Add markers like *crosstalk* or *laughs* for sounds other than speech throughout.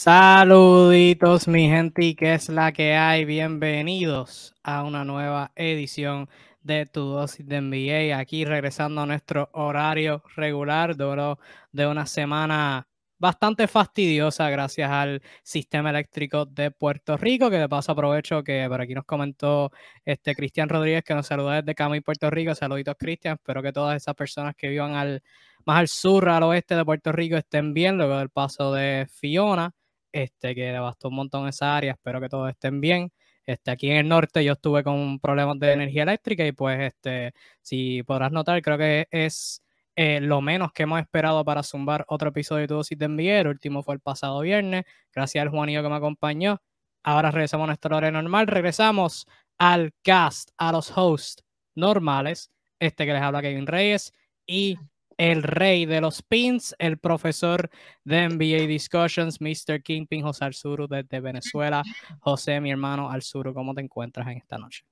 Saluditos mi gente y qué es la que hay. Bienvenidos a una nueva edición de Tu Dosis de NBA. Aquí regresando a nuestro horario regular de una semana bastante fastidiosa gracias al sistema eléctrico de Puerto Rico, que de paso aprovecho que por aquí nos comentó este Cristian Rodríguez que nos saluda desde Cami, Puerto Rico. Saluditos Cristian, espero que todas esas personas que vivan al, más al sur, al oeste de Puerto Rico estén bien luego del paso de Fiona este, que devastó un montón esa área. Espero que todos estén bien. Este, aquí en el norte yo estuve con problemas de energía eléctrica y pues, este, si podrás notar, creo que es eh, lo menos que hemos esperado para zumbar otro episodio de Tu Dosis de NBA. El último fue el pasado viernes. Gracias al Juanillo que me acompañó. Ahora regresamos a nuestra hora normal. Regresamos al cast, a los hosts normales. Este que les habla Kevin Reyes y el rey de los pins, el profesor de NBA Discussions, Mr. Kingpin José Alzuru desde Venezuela. José, mi hermano Alzuru, ¿cómo te encuentras en esta noche?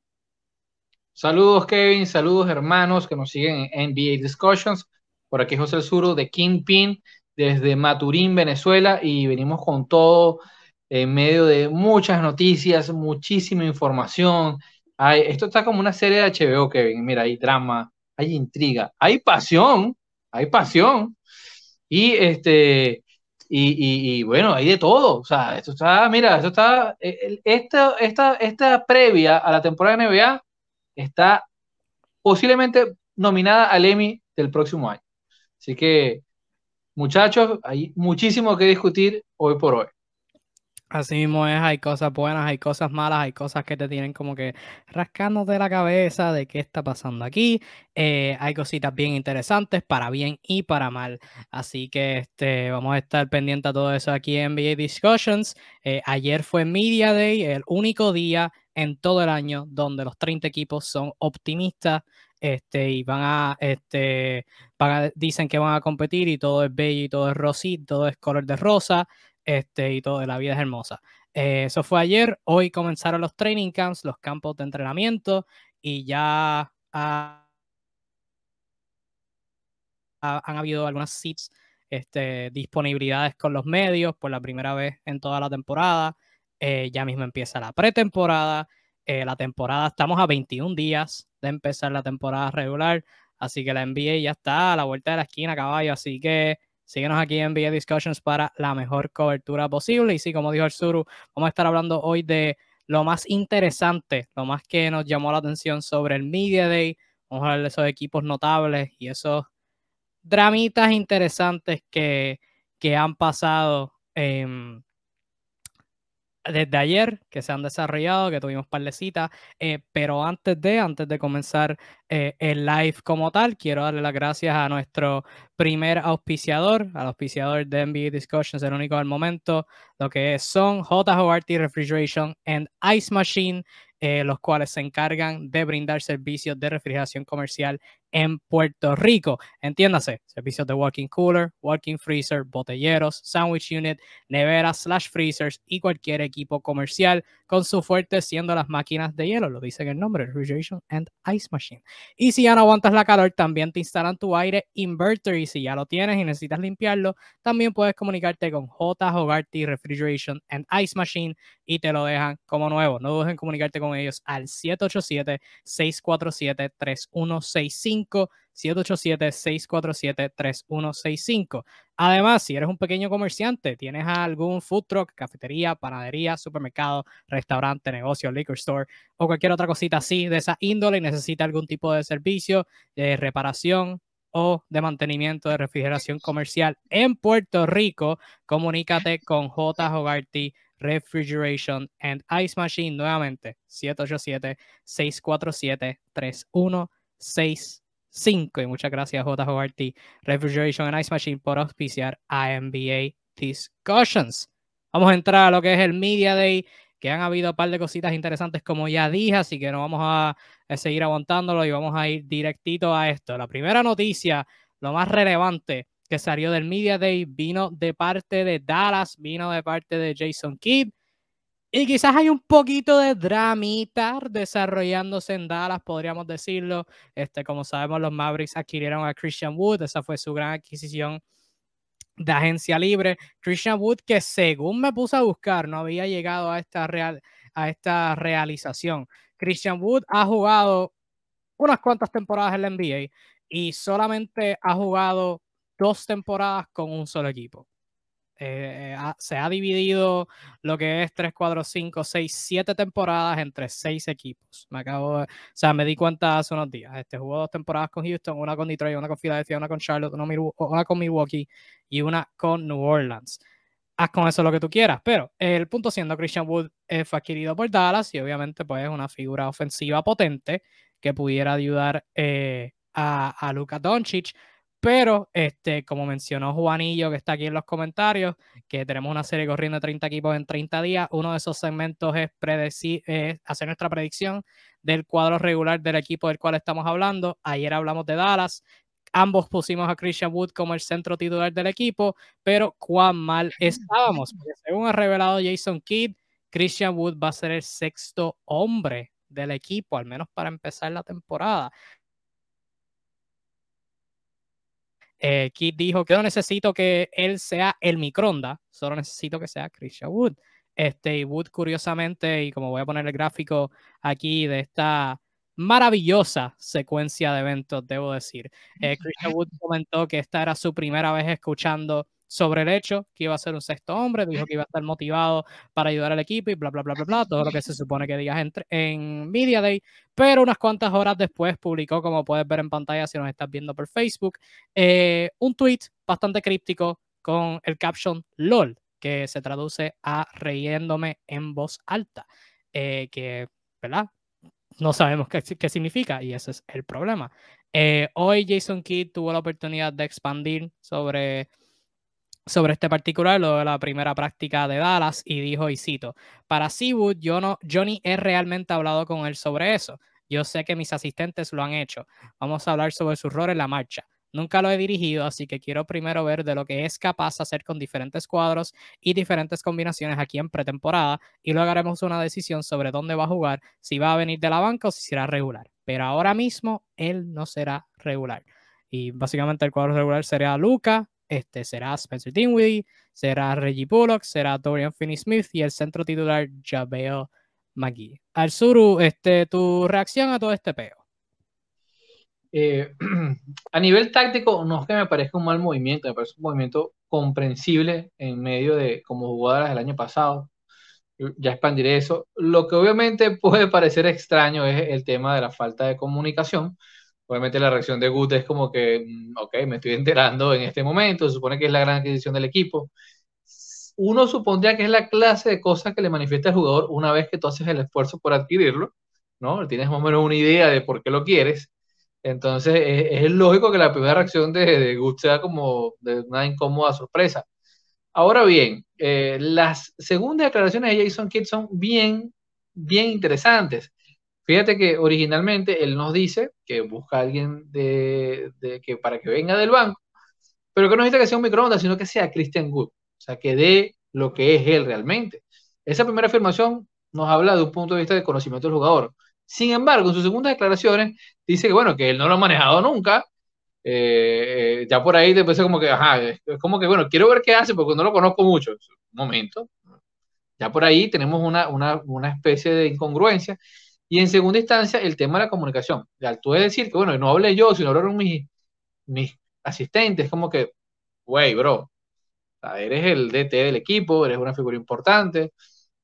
Saludos, Kevin, saludos, hermanos que nos siguen en NBA Discussions. Por aquí José Alzuru de Kingpin desde Maturín, Venezuela, y venimos con todo en medio de muchas noticias, muchísima información. esto está como una serie de HBO, Kevin. Mira, hay drama, hay intriga, hay pasión, hay pasión. Y este, y, bueno, hay de todo. O sea, esto está, mira, esto está, e, esta, esta, esta previa a la temporada de NBA está posiblemente nominada al Emmy del próximo año. Así que, muchachos, hay muchísimo que discutir hoy por hoy. Así mismo es, hay cosas buenas, hay cosas malas, hay cosas que te tienen como que rascándote la cabeza de qué está pasando aquí. Eh, hay cositas bien interesantes para bien y para mal. Así que este, vamos a estar pendientes a todo eso aquí en NBA Discussions. Eh, ayer fue Media Day, el único día en todo el año donde los 30 equipos son optimistas este, y van a, este, dicen que van a competir y todo es bello y todo es rosito, todo es color de rosa este, y todo, la vida es hermosa. Eh, eso fue ayer, hoy comenzaron los training camps, los campos de entrenamiento y ya han habido algunas seats, este, disponibilidades con los medios por la primera vez en toda la temporada. Eh, ya mismo empieza la pretemporada. Eh, la temporada, estamos a 21 días de empezar la temporada regular, así que la NBA ya está a la vuelta de la esquina, caballo. Así que Síguenos aquí en NBA Discussions para la mejor cobertura posible. Y sí, como dijo el Suru, vamos a estar hablando hoy de lo más interesante, lo más que nos llamó la atención sobre el Media Day. Vamos a hablar de esos equipos notables y esos dramitas interesantes que, que han pasado desde ayer que se han desarrollado, que tuvimos par de citas, eh, pero antes de, antes de comenzar eh, el live como tal, quiero darle las gracias a nuestro primer auspiciador, al auspiciador de NBA Discussions, el único del momento, lo que son JHORT Refrigeration and Ice Machine, eh, los cuales se encargan de brindar servicios de refrigeración comercial en Puerto Rico. Entiéndase, servicios de walking cooler, walking freezer, botelleros, sandwich unit, neveras slash freezers y cualquier equipo comercial con su fuerte siendo las máquinas de hielo, lo dice en el nombre, Refrigeration and Ice Machine. Y si ya no aguantas la calor, también te instalan tu aire inverter y si ya lo tienes y necesitas limpiarlo, también puedes comunicarte con J. Hogarty Refrigeration and Ice Machine y te lo dejan como nuevo. No dudes comunicarte con ellos al 787-647-3165. 787-647-3165. Además, si eres un pequeño comerciante, tienes algún food truck, cafetería, panadería, supermercado, restaurante, negocio, liquor store o cualquier otra cosita así de esa índole y necesita algún tipo de servicio de reparación o de mantenimiento de refrigeración comercial en Puerto Rico, comunícate con J. Hogarty Refrigeration and Ice Machine nuevamente 787 647 3165 5. Y muchas gracias, JJRT Refrigeration and Ice Machine, por auspiciar a NBA Discussions. Vamos a entrar a lo que es el Media Day, que han habido un par de cositas interesantes, como ya dije, así que no vamos a, seguir aguantándolo y vamos a ir directito a esto. La primera noticia, lo más relevante que salió del Media Day, vino de parte de Dallas, vino de parte de Jason Kidd y quizás hay un poquito de dramita desarrollándose en Dallas, podríamos decirlo. Este, como sabemos, los Mavericks adquirieron a Christian Wood, esa fue su gran adquisición de agencia libre. Christian Wood, que según me puse a buscar, no había llegado a esta, real, a esta realización. Christian Wood ha jugado unas cuantas temporadas en la NBA y solamente ha jugado dos temporadas con un solo equipo. Eh, se ha dividido lo que es 3, 4, 5, 6, 7 temporadas entre 6 equipos. Me acabo o sea, me di cuenta hace unos días. Este jugó dos temporadas con Houston, una con Detroit, una con Philadelphia, una con Charlotte, una, con Milwaukee y una con New Orleans. Haz con eso lo que tú quieras, pero el punto siendo Christian Wood eh, fue adquirido por Dallas y obviamente pues es una figura ofensiva potente que pudiera ayudar eh, a, a Luka Doncic pero, este, como mencionó Juanillo, que está aquí en los comentarios, que tenemos una serie corriendo de 30 equipos en 30 días, uno de esos segmentos es, predecir, hacer nuestra predicción del cuadro regular del equipo del cual estamos hablando. Ayer hablamos de Dallas, ambos pusimos a Christian Wood como el centro titular del equipo, pero cuán mal estábamos. Porque según ha revelado Jason Kidd, Christian Wood va a ser el sexto hombre del equipo, al menos para empezar la temporada. Eh, dijo que no necesito que él sea el micronda, solo necesito que sea Christian Wood. Este, y Wood, curiosamente, y como voy a poner el gráfico aquí de esta maravillosa secuencia de eventos, debo decir, eh, *laughs* Christian Wood comentó que esta era su primera vez escuchando sobre el hecho que iba a ser un sexto hombre, dijo que iba a estar motivado para ayudar al equipo y bla, bla, bla, bla, bla, todo lo que se supone que digas en, en Media Day, pero unas cuantas horas después publicó, como puedes ver en pantalla si nos estás viendo por Facebook, eh, un tweet bastante críptico con el caption LOL, que se traduce a riéndome en voz alta, eh, que, ¿verdad? No sabemos qué, qué, significa y ese es el problema. Eh, hoy Jason Kidd tuvo la oportunidad de expandir sobre sobre este particular, lo de la primera práctica de Dallas, y dijo, y cito, para Seawood, yo, no, ni he realmente hablado con él sobre eso. Yo sé que mis asistentes lo han hecho. Vamos a hablar sobre su rol en la marcha. Nunca lo he dirigido, así que quiero primero ver de lo que es capaz hacer con diferentes cuadros y diferentes combinaciones aquí en pretemporada y luego haremos una decisión sobre dónde va a jugar, si va a venir de la banca o si será regular. Pero ahora mismo él no será regular. Y básicamente el cuadro regular sería Luca, este, será Spencer Dinwiddie, será Reggie Bullock, será Dorian Finney-Smith y el centro titular JaVale McGee. Arzuru, este, tu reacción a todo este peo. Eh, *clears throat* a nivel táctico, no es que me parezca un mal movimiento, me parece un movimiento comprensible en medio de como jugadoras del año pasado. Ya expandiré eso. Lo que obviamente puede parecer extraño es el tema de la falta de comunicación, Obviamente la reacción de Gut es como que, mm, ok, me estoy enterando en este momento, se supone que es la gran adquisición del equipo. Uno supondría que es la clase de cosas que le manifiesta el jugador una vez que tú haces el esfuerzo por adquirirlo, ¿no? Tienes más o menos una idea de por qué lo quieres. Entonces es, lógico que la primera reacción de, de sea como de una incómoda sorpresa. Ahora bien, eh, las segundas declaraciones de Jason Kidd son bien, bien interesantes. Fíjate que originalmente él nos dice que busca a alguien de, que, para que venga del banco, pero que no necesita que sea un microondas, sino que sea Christian Wood, o sea, que dé lo que es él realmente. Esa primera afirmación nos habla de un punto de vista de conocimiento del jugador. Sin embargo, en sus segundas declaraciones dice que, bueno, que él no lo ha manejado nunca. Eh, eh, ya por ahí después es como que, ajá, es como que, bueno, quiero ver qué hace porque no lo conozco mucho. Un momento. Ya por ahí tenemos una, una, una especie de incongruencia y en segunda instancia, el tema de la comunicación. Al tú decir que, bueno, no hablé yo, sino hablaron mis, mis asistentes, como que, güey, bro, eres el DT del equipo, eres una figura importante,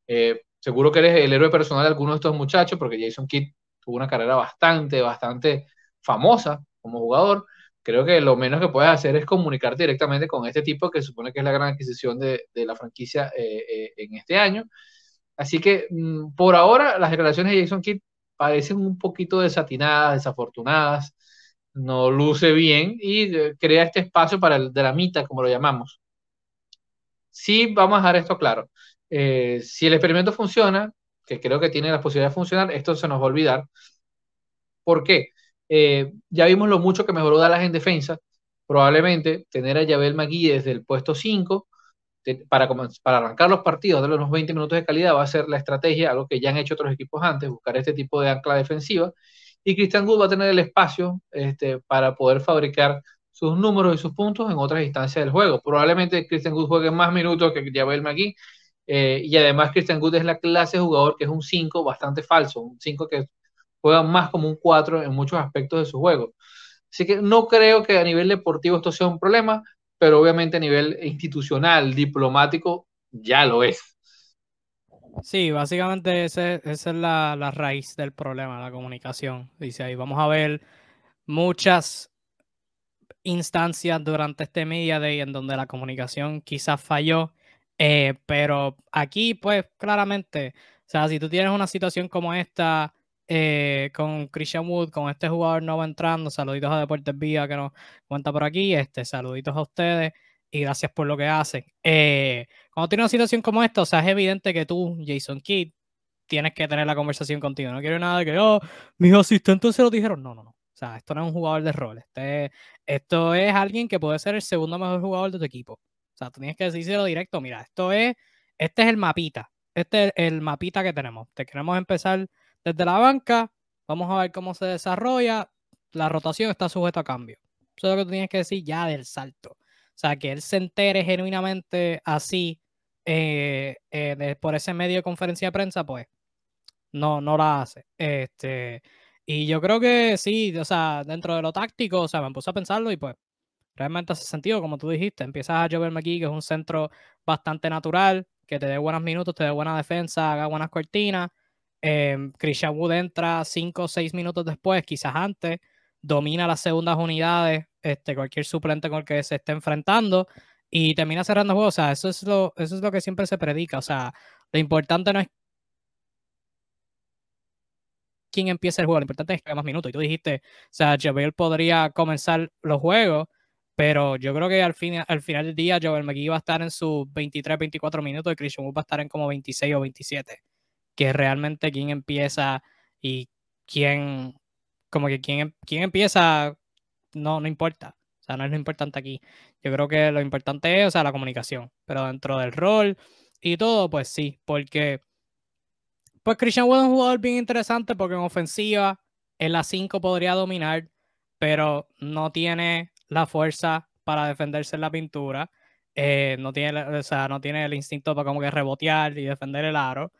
eh, seguro que eres el héroe personal de algunos de estos muchachos, porque Jason Kidd tuvo una carrera bastante, bastante famosa como jugador. Creo que lo menos que puedes hacer es comunicarte directamente con este tipo que supone que es la gran adquisición de, de la franquicia eh, eh, en este año. Así que mm, por ahora las declaraciones de Jason Kidd parecen un poquito desatinadas, desafortunadas, no luce bien y eh, crea este espacio para el mitad, como lo llamamos. Sí, vamos a dejar esto claro. Eh, si el experimento funciona, que creo que tiene la posibilidad de funcionar, esto se nos va a olvidar. ¿Por qué? Eh, ya vimos lo mucho que mejoró Dallas en defensa. Probablemente tener a Yabel Magui desde el puesto 5 para, para arrancar los partidos, de los 20 minutos de calidad, va a ser la estrategia, algo que ya han hecho otros equipos antes, buscar este tipo de ancla defensiva. Y Christian Wood va a tener el espacio este, para poder fabricar sus números y sus puntos en otras instancias del juego. Probablemente Christian Wood juegue más minutos que Javel McGee, eh, y además Christian Wood es la clase de jugador que es un 5 bastante falso, un 5 que juega más como un 4 en muchos aspectos de su juego. Así que no creo que a nivel deportivo esto sea un problema, pero obviamente a nivel institucional, diplomático, ya lo es. Sí, básicamente esa es la, la, raíz del problema, la comunicación. Dice ahí, vamos a ver muchas instancias durante este Media Day en donde la comunicación quizás falló, eh, pero aquí pues claramente, o sea, si tú tienes una situación como esta eh, con Christian Wood, con este jugador nuevo entrando, saluditos a Deportes Vía que nos cuenta por aquí, este, saluditos a ustedes y gracias por lo que hacen. Eh, cuando tienes una situación como esta, o sea, es evidente que tú, Jason Kidd, tienes que tener la conversación contigo. No quiero nada de que, oh, mis asistentes se lo dijeron. No, no, no. O sea, esto no es un jugador de rol. Este, esto es alguien que puede ser el segundo mejor jugador de tu equipo. O sea, tú tienes que decírselo directo. Mira, esto es, este es el mapita. Este es el mapita que tenemos. Te queremos empezar desde la banca. Vamos a ver cómo se desarrolla. La rotación está sujeta a cambio. Eso es lo que tú tienes que decir ya del salto. O sea, que él se entere genuinamente así eh, eh, por ese medio de conferencia de prensa, pues no, no la hace. Este, y yo creo que sí, o sea, dentro de lo táctico, o sea, me puse a pensarlo y pues realmente hace sentido, como tú dijiste. Empiezas a Jover McGee, que es un centro bastante natural, que te dé buenos minutos, te dé buena defensa, haga buenas cortinas. Eh, Christian Wood entra 5 o 6 minutos después, quizás antes, domina las segundas unidades, este, cualquier suplente con el que se esté enfrentando y termina cerrando juegos. O sea, eso es, lo, eso es lo que siempre se predica. O sea, lo importante no es quién empieza el juego, lo importante es que haya más minutos. Y tú dijiste, o sea, Javier podría comenzar los juegos, pero yo creo que al, fin, al final del día Joel McGee va a estar en sus 23, 24 minutos y Christian Wood va a estar en como 26 o 27. Que realmente quién empieza y quién como que quién, quién empieza no, no importa. O sea, no es lo importante aquí. Yo creo que lo importante es, o sea, la comunicación. Pero dentro del rol y todo, pues sí, porque pues Christian Wood es un jugador bien interesante porque en ofensiva, en la 5 podría dominar, pero no tiene la fuerza para defenderse en la pintura. Eh, no, tiene, o sea, no tiene el instinto para como que rebotear y defender el aro.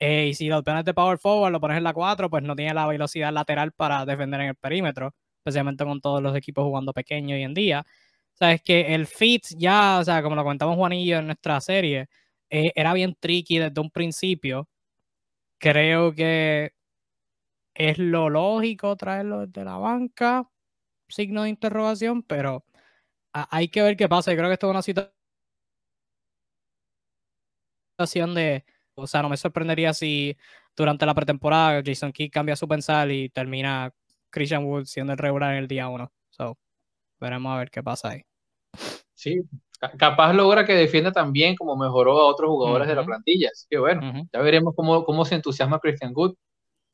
Eh, y si lo pones de power forward, lo pones en la 4, pues no tiene la velocidad lateral para defender en el perímetro, especialmente con todos los equipos jugando pequeño hoy en día. O sea, es que el fit ya, o sea, como lo comentamos Juanillo en nuestra serie, eh, era bien tricky desde un principio. Creo que es lo lógico traerlo desde la banca, signo de interrogación, pero hay que ver qué pasa. Yo creo que esto es una situación de o sea, no me sorprendería si durante la pretemporada Jason Kidd cambia su pensar y termina Christian Wood siendo el regular en el día uno. So, veremos a ver qué pasa ahí. Sí, capaz logra que defienda también como mejoró a otros jugadores de la plantilla. Así que bueno, ya veremos cómo, cómo se entusiasma Christian Wood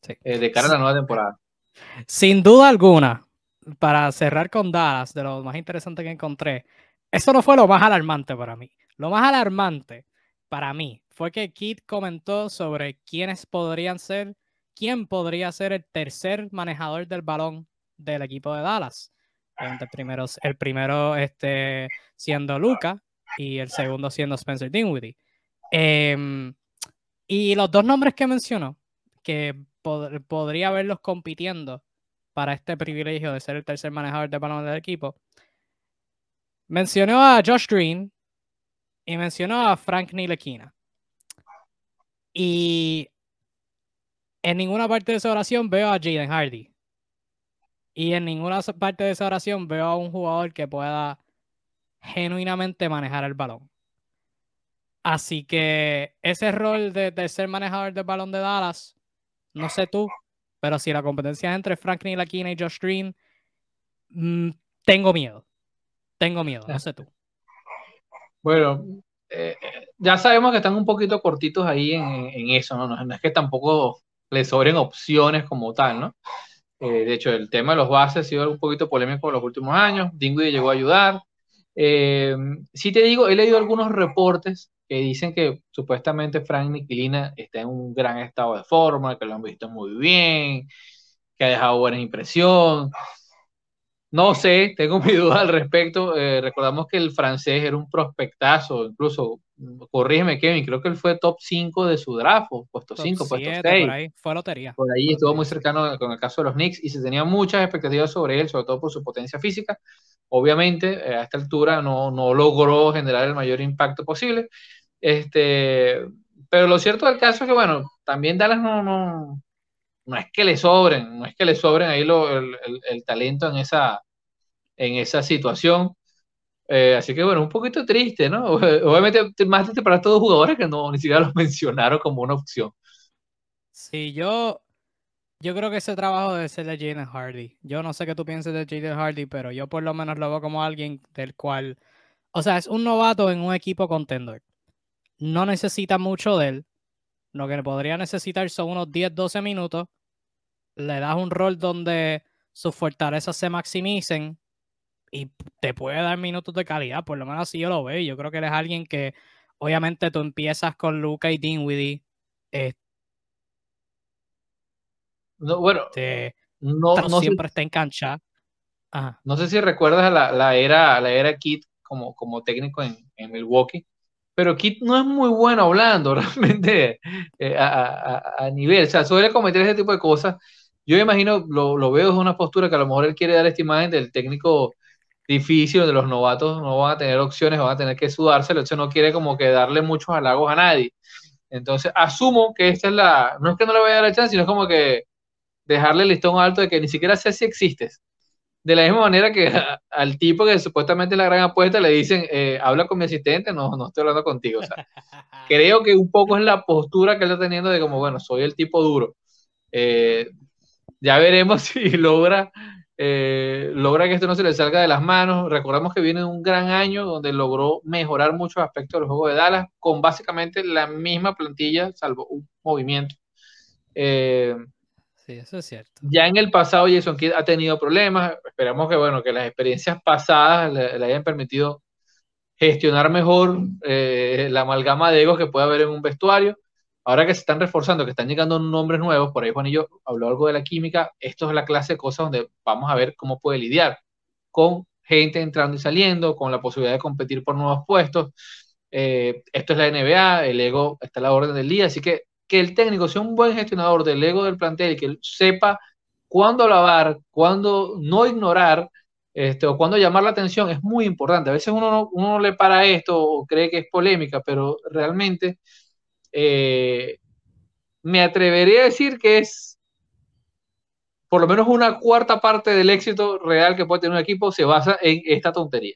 eh, de cara a la nueva temporada. Sin duda alguna, para cerrar con Dallas, de lo más interesante que encontré, eso no fue lo más alarmante para mí. Lo más alarmante para mí fue que Kit comentó sobre quiénes podrían ser, quién podría ser el tercer manejador del balón del equipo de Dallas. El primero, este, siendo Luca y el segundo siendo Spencer Dinwiddie. Em, y los dos nombres que mencionó, que podría verlos compitiendo para este privilegio de ser el tercer manejador del balón del equipo, mencionó a Josh Green, y mencionó a Frank Nilekina. Y en ninguna parte de esa oración veo a Jaden Hardy. Y en ninguna parte de esa oración veo a un jugador que pueda genuinamente manejar el balón. Así que ese rol de, ser manejador del balón de Dallas, no sé tú, pero si la competencia es entre Frank Nilekina y Josh Green, mm, tengo miedo. Tengo miedo, no sé tú. Bueno, eh, ya sabemos que están un poquito cortitos ahí en, eso, ¿no? ¿no? es que tampoco le sobren opciones como tal, ¿no? Eh, de hecho, el tema de los bases ha sido un poquito polémico en los últimos años. Dinwiddie llegó a ayudar. Eh, sí te digo, he leído algunos reportes que dicen que supuestamente Frank Niquilina está en un gran estado de forma, que lo han visto muy bien, que ha dejado buena impresión. No sé, tengo *laughs* mi duda al respecto. Eh, recordamos que el francés era un prospectazo, incluso, corrígeme Kevin, creo que él fue top 5 de su draft, puesto 5, puesto 6. Por ahí, fue lotería. Por ahí estuvo muy cercano con el caso de los Knicks y se tenía muchas expectativas sobre él, sobre todo por su potencia física. Obviamente, eh, a esta altura no, no logró generar el mayor impacto posible. Este, pero lo cierto del caso es que, bueno, también Dallas no, no, no es que le sobren, no es que le sobren ahí lo, el, el, talento en esa, en esa situación. Eh, así que bueno, un poquito triste, ¿no? *laughs* Obviamente más triste para todos los jugadores que no ni siquiera los *laughs* mencionaron como una opción. Sí, yo, yo creo que ese trabajo debe ser de Jalen Hardy. Yo no sé qué tú piensas de Jalen Hardy, pero yo por lo menos lo veo como alguien del cual, o sea, es un novato en un equipo contender. No necesita mucho de él. Lo que podría necesitar son unos 10, 12 minutos. Le das un rol donde sus fortalezas se maximicen y te puede dar minutos de calidad. Por lo menos así yo lo veo. Yo creo que eres alguien que, obviamente, tú empiezas con Luca y Dinwiddie. Eh, no, bueno, no, no siempre está en cancha. No sé si recuerdas la, la, era, la era Kit como, como técnico en, en Milwaukee pero Kit no es muy bueno hablando *laughs* realmente eh, a, nivel, o sea, suele cometer ese tipo de cosas. Yo imagino, lo, lo, veo desde una postura que a lo mejor él quiere dar esta imagen del técnico difícil, donde los novatos no van a tener opciones, van a tener que sudárselo, entonces no quiere como que darle muchos halagos a nadie. Entonces, asumo que esta es la, no es que no le vaya a dar la chance, sino es como que dejarle el listón alto de que ni siquiera sé si existes de la misma manera que *laughs* al tipo que supuestamente es la gran apuesta le dicen, eh, habla con mi asistente, no, no estoy hablando contigo. *laughs* creo que un poco es la postura que él está teniendo de como, bueno, soy el tipo duro. Eh, ya veremos *laughs* si logra, eh, logra que esto no se le salga de las manos. Recordamos que viene un gran año donde logró mejorar muchos aspectos del juego de Dallas con básicamente la misma plantilla, salvo un movimiento. Sí, eso es cierto. Ya en el pasado Jason Kidd ha tenido problemas. Esperamos que, bueno, que las experiencias pasadas le, hayan permitido gestionar mejor eh, la amalgama de egos que puede haber en un vestuario. Ahora que se están reforzando, que están llegando nombres nuevos, por ahí Juanillo habló algo de la química, esto es la clase de cosas donde vamos a ver cómo puede lidiar con gente entrando y saliendo, con la posibilidad de competir por nuevos puestos. Eh, esto es la NBA, el ego está a la orden del día, así que que el técnico sea un buen gestionador del ego del plantel y que sepa cuándo alabar, cuándo no ignorar, este, o cuándo llamar la atención, es muy importante. A veces uno no, uno le para esto o cree que es polémica, pero realmente eh, me atrevería a decir que es por lo menos una cuarta parte del éxito real que puede tener un equipo se basa en esta tontería.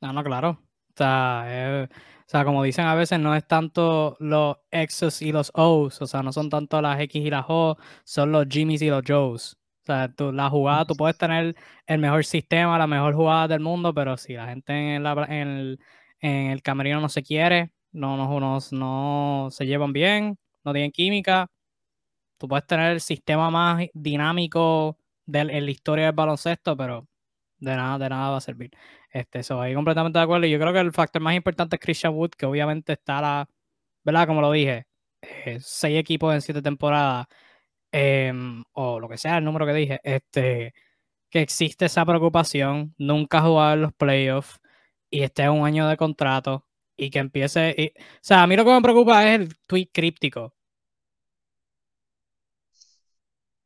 No, no, claro. O sea, eh, o sea, como dicen a veces, no es tanto los X's y los O's, o sea, no son tanto las X y las O, son los Jimmys y los Joes. O sea, la jugada, tú puedes tener el mejor sistema, la mejor jugada del mundo, pero si la gente en, el, en el, camerino no se quiere, no, no, no se llevan bien, no tienen química, tú puedes tener el sistema más dinámico de, la historia del baloncesto, pero de nada, de nada va a servir. Este, eso ahí completamente de acuerdo. Y yo creo que el factor más importante es Christian Wood, que obviamente está la, ¿verdad? Como lo dije, eh, seis equipos en siete temporadas, em, o lo que sea el número que dije, este, que existe esa preocupación, nunca ha jugado en los playoffs y esté en un año de contrato y que empiece. O sea, a mí lo que me preocupa es el tweet críptico.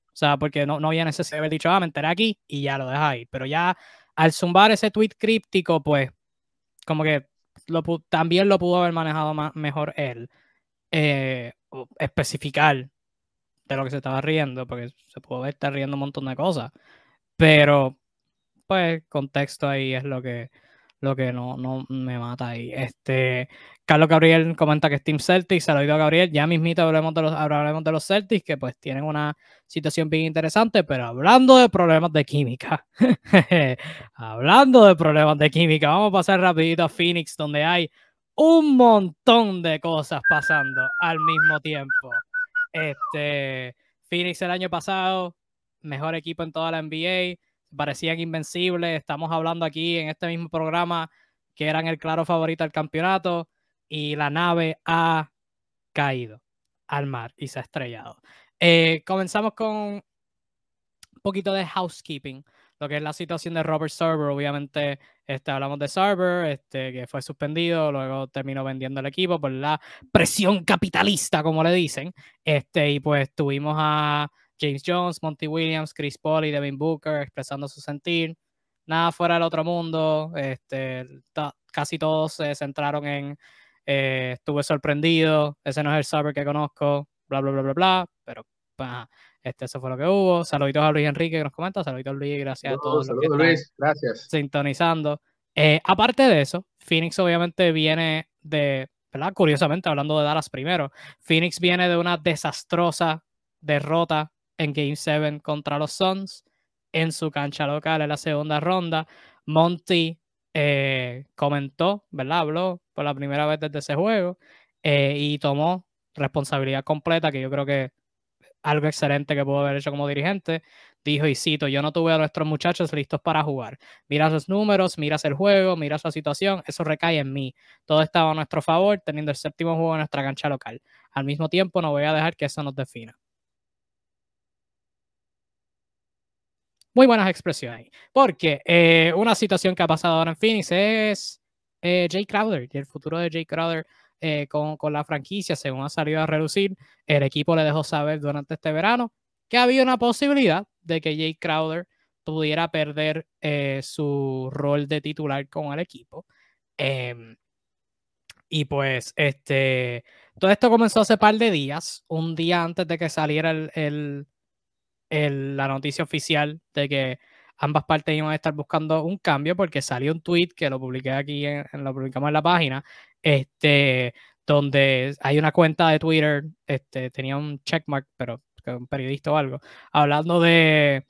O sea, porque no, no había necesidad de haber dicho, ah, me enteré aquí y ya lo deja ahí. Pero ya al zumbar ese tweet críptico, pues, como que también lo pudo haber manejado más, mejor él. Eh, especificar de lo que se estaba riendo, porque se pudo estar riendo un montón de cosas. Pero, pues, contexto ahí es lo que, lo que no, no me mata ahí. Este, Carlos Gabriel comenta que es Team Celtics, se lo oído a Gabriel, ya mismito hablemos de los, hablaremos de los Celtics, que pues tienen una situación bien interesante, pero hablando de problemas de química, *laughs* hablando de problemas de química, vamos a pasar rapidito a Phoenix, donde hay un montón de cosas pasando al mismo tiempo. Este, Phoenix el año pasado, mejor equipo en toda la NBA, parecían invencibles. Estamos hablando aquí en este mismo programa que eran el claro favorito al campeonato y la nave ha caído al mar y se ha estrellado. Eh, comenzamos con un poquito de housekeeping. lo que es la situación de Robert Server, obviamente este, hablamos de Server, este, que fue suspendido, luego terminó vendiendo el equipo por la presión capitalista, como le dicen, este, y pues tuvimos a James Jones, Monty Williams, Chris Paul y Devin Booker expresando su sentir, nada fuera del otro mundo, este, casi todos se centraron en eh, estuve sorprendido, ese no es el Server que conozco, bla, bla, bla, bla, bla, pero este, eso fue lo que hubo. Saluditos a Luis Enrique que nos comenta. Saluditos Luis, gracias a todos los que Luis, gracias. sintonizando. Eh, aparte de eso, Phoenix obviamente viene de, ¿verdad? Curiosamente, hablando de Dallas primero, Phoenix viene de una desastrosa derrota en Game 7 contra los Suns en su cancha local en la segunda ronda. Monty eh, comentó, ¿verdad? Habló por la primera vez desde ese juego eh, y tomó responsabilidad completa, que yo creo que algo excelente que pudo haber hecho como dirigente. Dijo, y cito, yo no tuve a nuestros muchachos listos para jugar. Mira sus números, miras el juego, miras la situación, eso recae en mí. Todo estaba a nuestro favor, teniendo el séptimo juego en nuestra cancha local. Al mismo tiempo, no voy a dejar que eso nos defina. Muy buenas expresiones. Porque eh, una situación que ha pasado ahora en Phoenix es eh, Jay Crowder y el futuro de Jay Crowder eh, con, con, la franquicia, según ha salido a relucir, el equipo le dejó saber durante este verano que había una posibilidad de que Jay Crowder pudiera perder eh, su rol de titular con el equipo. Em, y pues, este, todo esto comenzó hace par de días, un día antes de que saliera el, el, la noticia oficial de que ambas partes iban a estar buscando un cambio porque salió un tweet que lo publiqué aquí, en, lo publicamos en la página, este, donde hay una cuenta de Twitter, este, tenía un checkmark, pero un periodista o algo, hablando de,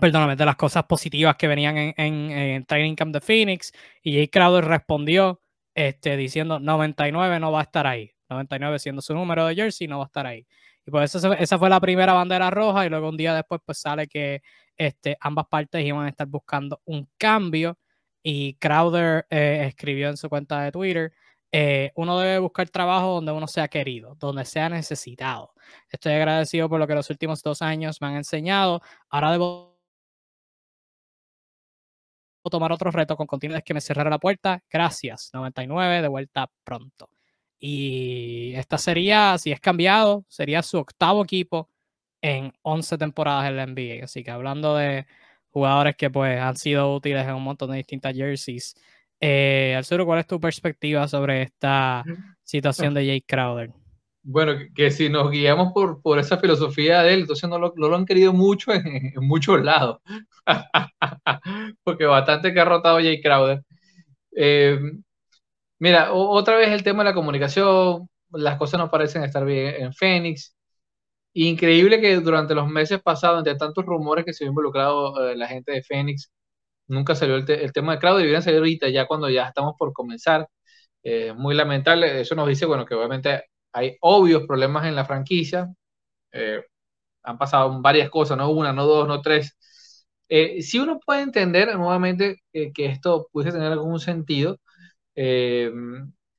perdóname, de las cosas positivas que venían en, en, Training Camp de Phoenix, y Jay Crowder respondió este, diciendo 99 no va a estar ahí, 99 siendo su número de jersey, no va a estar ahí. Y por eso esa fue la primera bandera roja, y luego un día después pues sale que este, ambas partes iban a estar buscando un cambio. Y Crowder eh, escribió en su cuenta de Twitter, eh, uno debe buscar trabajo donde uno sea querido, donde sea necesitado. Estoy agradecido por lo que los últimos dos años me han enseñado. Ahora debo tomar otro reto con continuidad que me cerrara la puerta. Gracias. 99, de vuelta pronto. Y esta sería, si es cambiado, sería su octavo equipo en 11 temporadas en la NBA. Así que hablando de jugadores que pues han sido útiles en un montón de distintas jerseys. Eh, Arturo, ¿cuál es tu perspectiva sobre esta situación de Jake Crowder? Bueno, que, si nos guiamos por, por esa filosofía de él, entonces no lo, no lo han querido mucho en, muchos lados. *laughs* Porque bastante que ha rotado Jake Crowder. Eh, mira, otra vez el tema de la comunicación, las cosas no parecen estar bien en Phoenix. Increíble que durante los meses pasados, entre tantos rumores que se había involucrado eh, la gente de Phoenix, nunca salió el, tema de Crowder, deberían salir ahorita, ya cuando ya estamos por comenzar. Eh, muy lamentable, eso nos dice, bueno, que obviamente hay obvios problemas en la franquicia. Eh, han pasado varias cosas, no una, no dos, no tres. si uno puede entender nuevamente que esto puede tener algún sentido,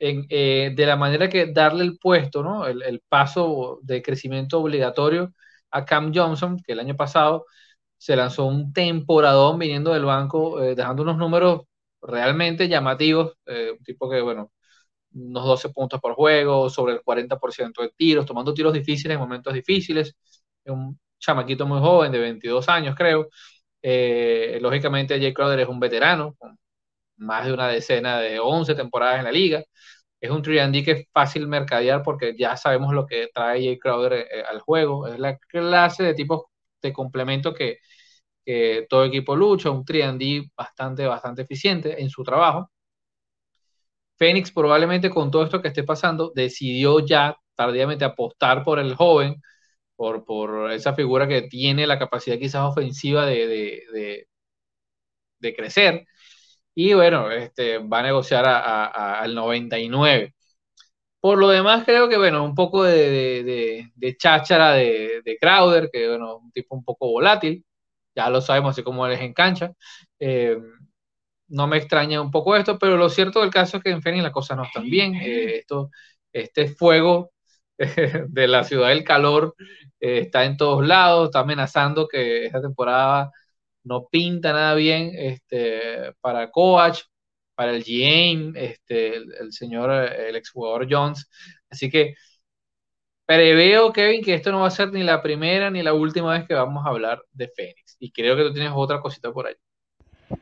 eh, de la manera que darle el puesto, ¿no? El, paso de crecimiento obligatorio a Cam Johnson, que el año pasado se lanzó un temporadón viniendo del banco, eh, dejando unos números realmente llamativos, eh, un tipo que, bueno, unos 12 puntos por juego, sobre el 40% de tiros, tomando tiros difíciles en momentos difíciles, un chamaquito muy joven de 22 años, creo. lógicamente, Jay Crowder es un veterano, más de una decena de 11 temporadas en la liga. Es un 3D que es fácil mercadear porque ya sabemos lo que trae Jay Crowder eh, eh, al juego. Es la clase de tipos de complemento que, todo equipo lucha, un 3D bastante, bastante eficiente en su trabajo. Phoenix probablemente con todo esto que esté pasando decidió ya tardíamente apostar por el joven, por, por esa figura que tiene la capacidad quizás ofensiva de, de crecer y bueno, este, va a negociar al 99. Por lo demás, creo que, bueno, un poco de, de, cháchara de, Crowder, que, bueno, un tipo un poco volátil, ya lo sabemos, así como él es en cancha. Eh, no me extraña un poco esto, pero lo cierto del caso es que en Phoenix las cosas no están bien. Eh, esto, este fuego *laughs* de la ciudad del calor eh, está en todos lados, está amenazando que esta temporada no pinta nada bien este, para Coach, para el GM, este, el, señor, el exjugador Jones. Así que preveo, Kevin, que esto no va a ser ni la primera ni la última vez que vamos a hablar de Phoenix. Y creo que tú tienes otra cosita por ahí.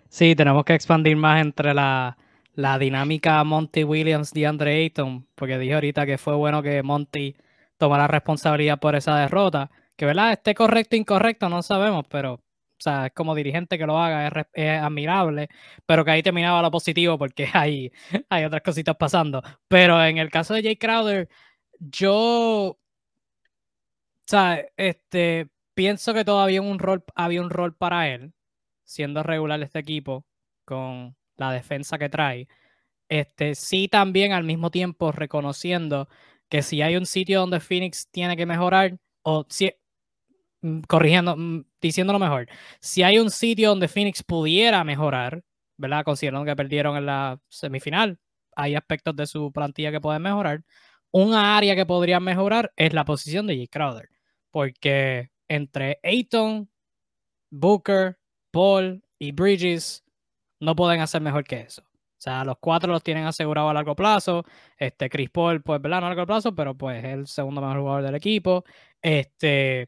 Sí, tenemos que expandir más entre la, la dinámica Monty Williams, DeAndre Ayton, porque dije ahorita que fue bueno que Monty tomara responsabilidad por esa derrota. Que, ¿verdad? Esté correcto o incorrecto, no sabemos, pero o sea, es como dirigente que lo haga, es, admirable, pero que ahí terminaba lo positivo porque *laughs* hay, hay otras cositas pasando. Pero en el caso de Jay Crowder, yo, o sea, este, pienso que todavía un rol, había un rol para él, siendo regular este equipo, con la defensa que trae. Este, sí también al mismo tiempo reconociendo que si hay un sitio donde Phoenix tiene que mejorar, o si, corrigiendo, mm, diciéndolo mejor, si hay un sitio donde Phoenix pudiera mejorar, ¿verdad? Considerando que perdieron en la semifinal, hay aspectos de su plantilla que pueden mejorar. Una área que podría mejorar es la posición de Jay Crowder, porque entre Ayton, Booker, Paul y Bridges no pueden hacer mejor que eso. O sea, los cuatro los tienen asegurados a largo plazo. Este, Chris Paul, pues, ¿verdad? A largo plazo, pero pues es el segundo mejor jugador del equipo. Este,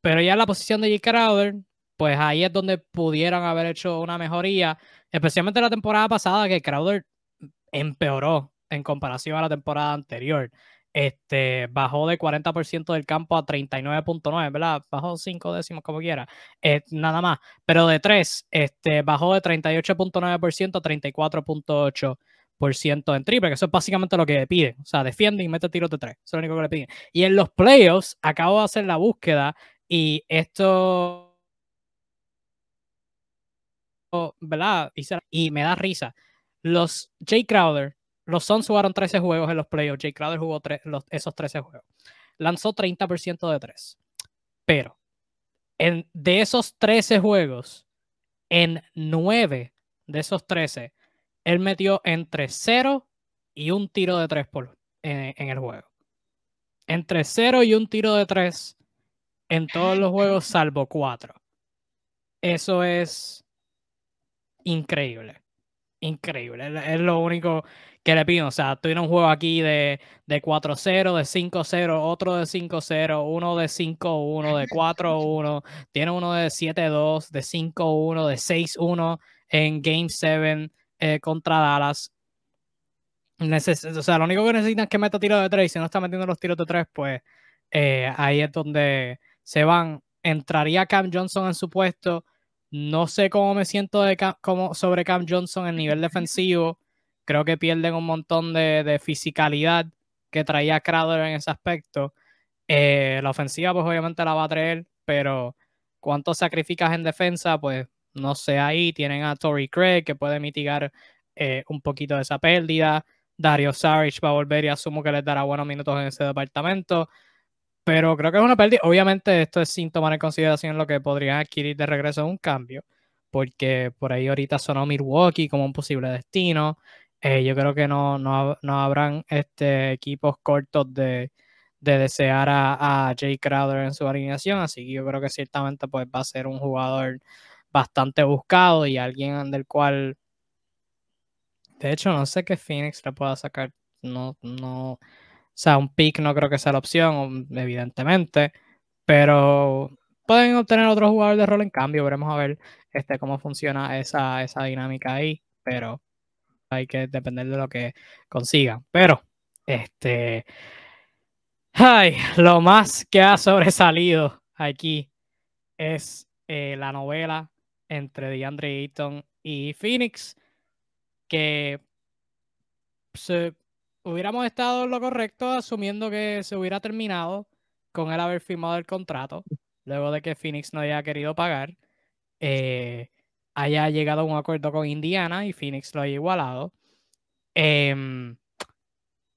pero ya la posición de J. Crowder, pues ahí es donde pudieron haber hecho una mejoría, especialmente la temporada pasada, que Crowder empeoró en comparación a la temporada anterior. Este, bajó de 40% del campo a 39.9, ¿verdad? Bajó 5 décimos como quiera, eh, nada más. Pero de 3, este, bajó de 38.9% a 34.8% en triple, que eso es básicamente lo que le piden. O sea, defiende y mete tiros de 3. Eso es lo único que le piden. Y en los playoffs, acabo de hacer la búsqueda y esto, ¿verdad? Y me da risa. Los Jay Crowder, los Suns jugaron 13 juegos en los playoffs. Jay Crowder jugó esos 13 juegos. Lanzó 30% de 3. Pero en, de esos 13 juegos, en 9 de esos 13, él metió entre 0 y un tiro de 3 por, en, en el juego. Entre 0 y un tiro de 3 en todos los juegos salvo cuatro. Eso es increíble. Increíble. Es lo único que le pido. O sea, tuvieron un juego aquí de, de 4-0, de 5-0, otro de 5-0, uno de 5-1, de 4-1. Tiene uno de 7-2, de 5-1, de 6-1 en Game 7 eh, contra Dallas. o sea, lo único que necesitan es que meta tiro de 3 y si no está metiendo los tiros de 3, pues eh, ahí es donde se van. Entraría Cam Johnson en su puesto. No sé cómo me siento de sobre Cam Johnson en nivel defensivo. Creo que pierden un montón de, de fisicalidad que traía Crowder en ese aspecto. Eh, la ofensiva, pues obviamente la va a traer, pero cuánto sacrificas en defensa, pues no sé ahí. Tienen a Tory Craig que puede mitigar eh, un poquito de esa pérdida. Dario Saric va a volver y asumo que les dará buenos minutos en ese departamento. Pero creo que es una pérdida. Obviamente, esto es sin tomar en consideración lo que podrían adquirir de regreso un cambio, porque por ahí ahorita sonó Milwaukee como un posible destino. Eh, yo creo que no, no, no habrán este, equipos cortos de, de desear a, a, Jay Crowder en su alineación, así que yo creo que ciertamente pues, va a ser un jugador bastante buscado y alguien del cual, de hecho, no sé qué Phoenix le pueda sacar. No, no, sea, un pick no creo que sea la opción, evidentemente, pero pueden obtener otro jugador de rol en cambio. Veremos a ver este, cómo funciona esa, esa dinámica ahí, pero hay que depender de lo que consigan. Pero, este, ay, lo más que ha sobresalido aquí es eh, la novela entre DeAndre Ayton y Phoenix, que se hubiéramos estado lo correcto asumiendo que se hubiera terminado con él haber firmado el contrato, luego de que Phoenix no haya querido pagar, eh, haya llegado a un acuerdo con Indiana y Phoenix lo haya igualado. Em,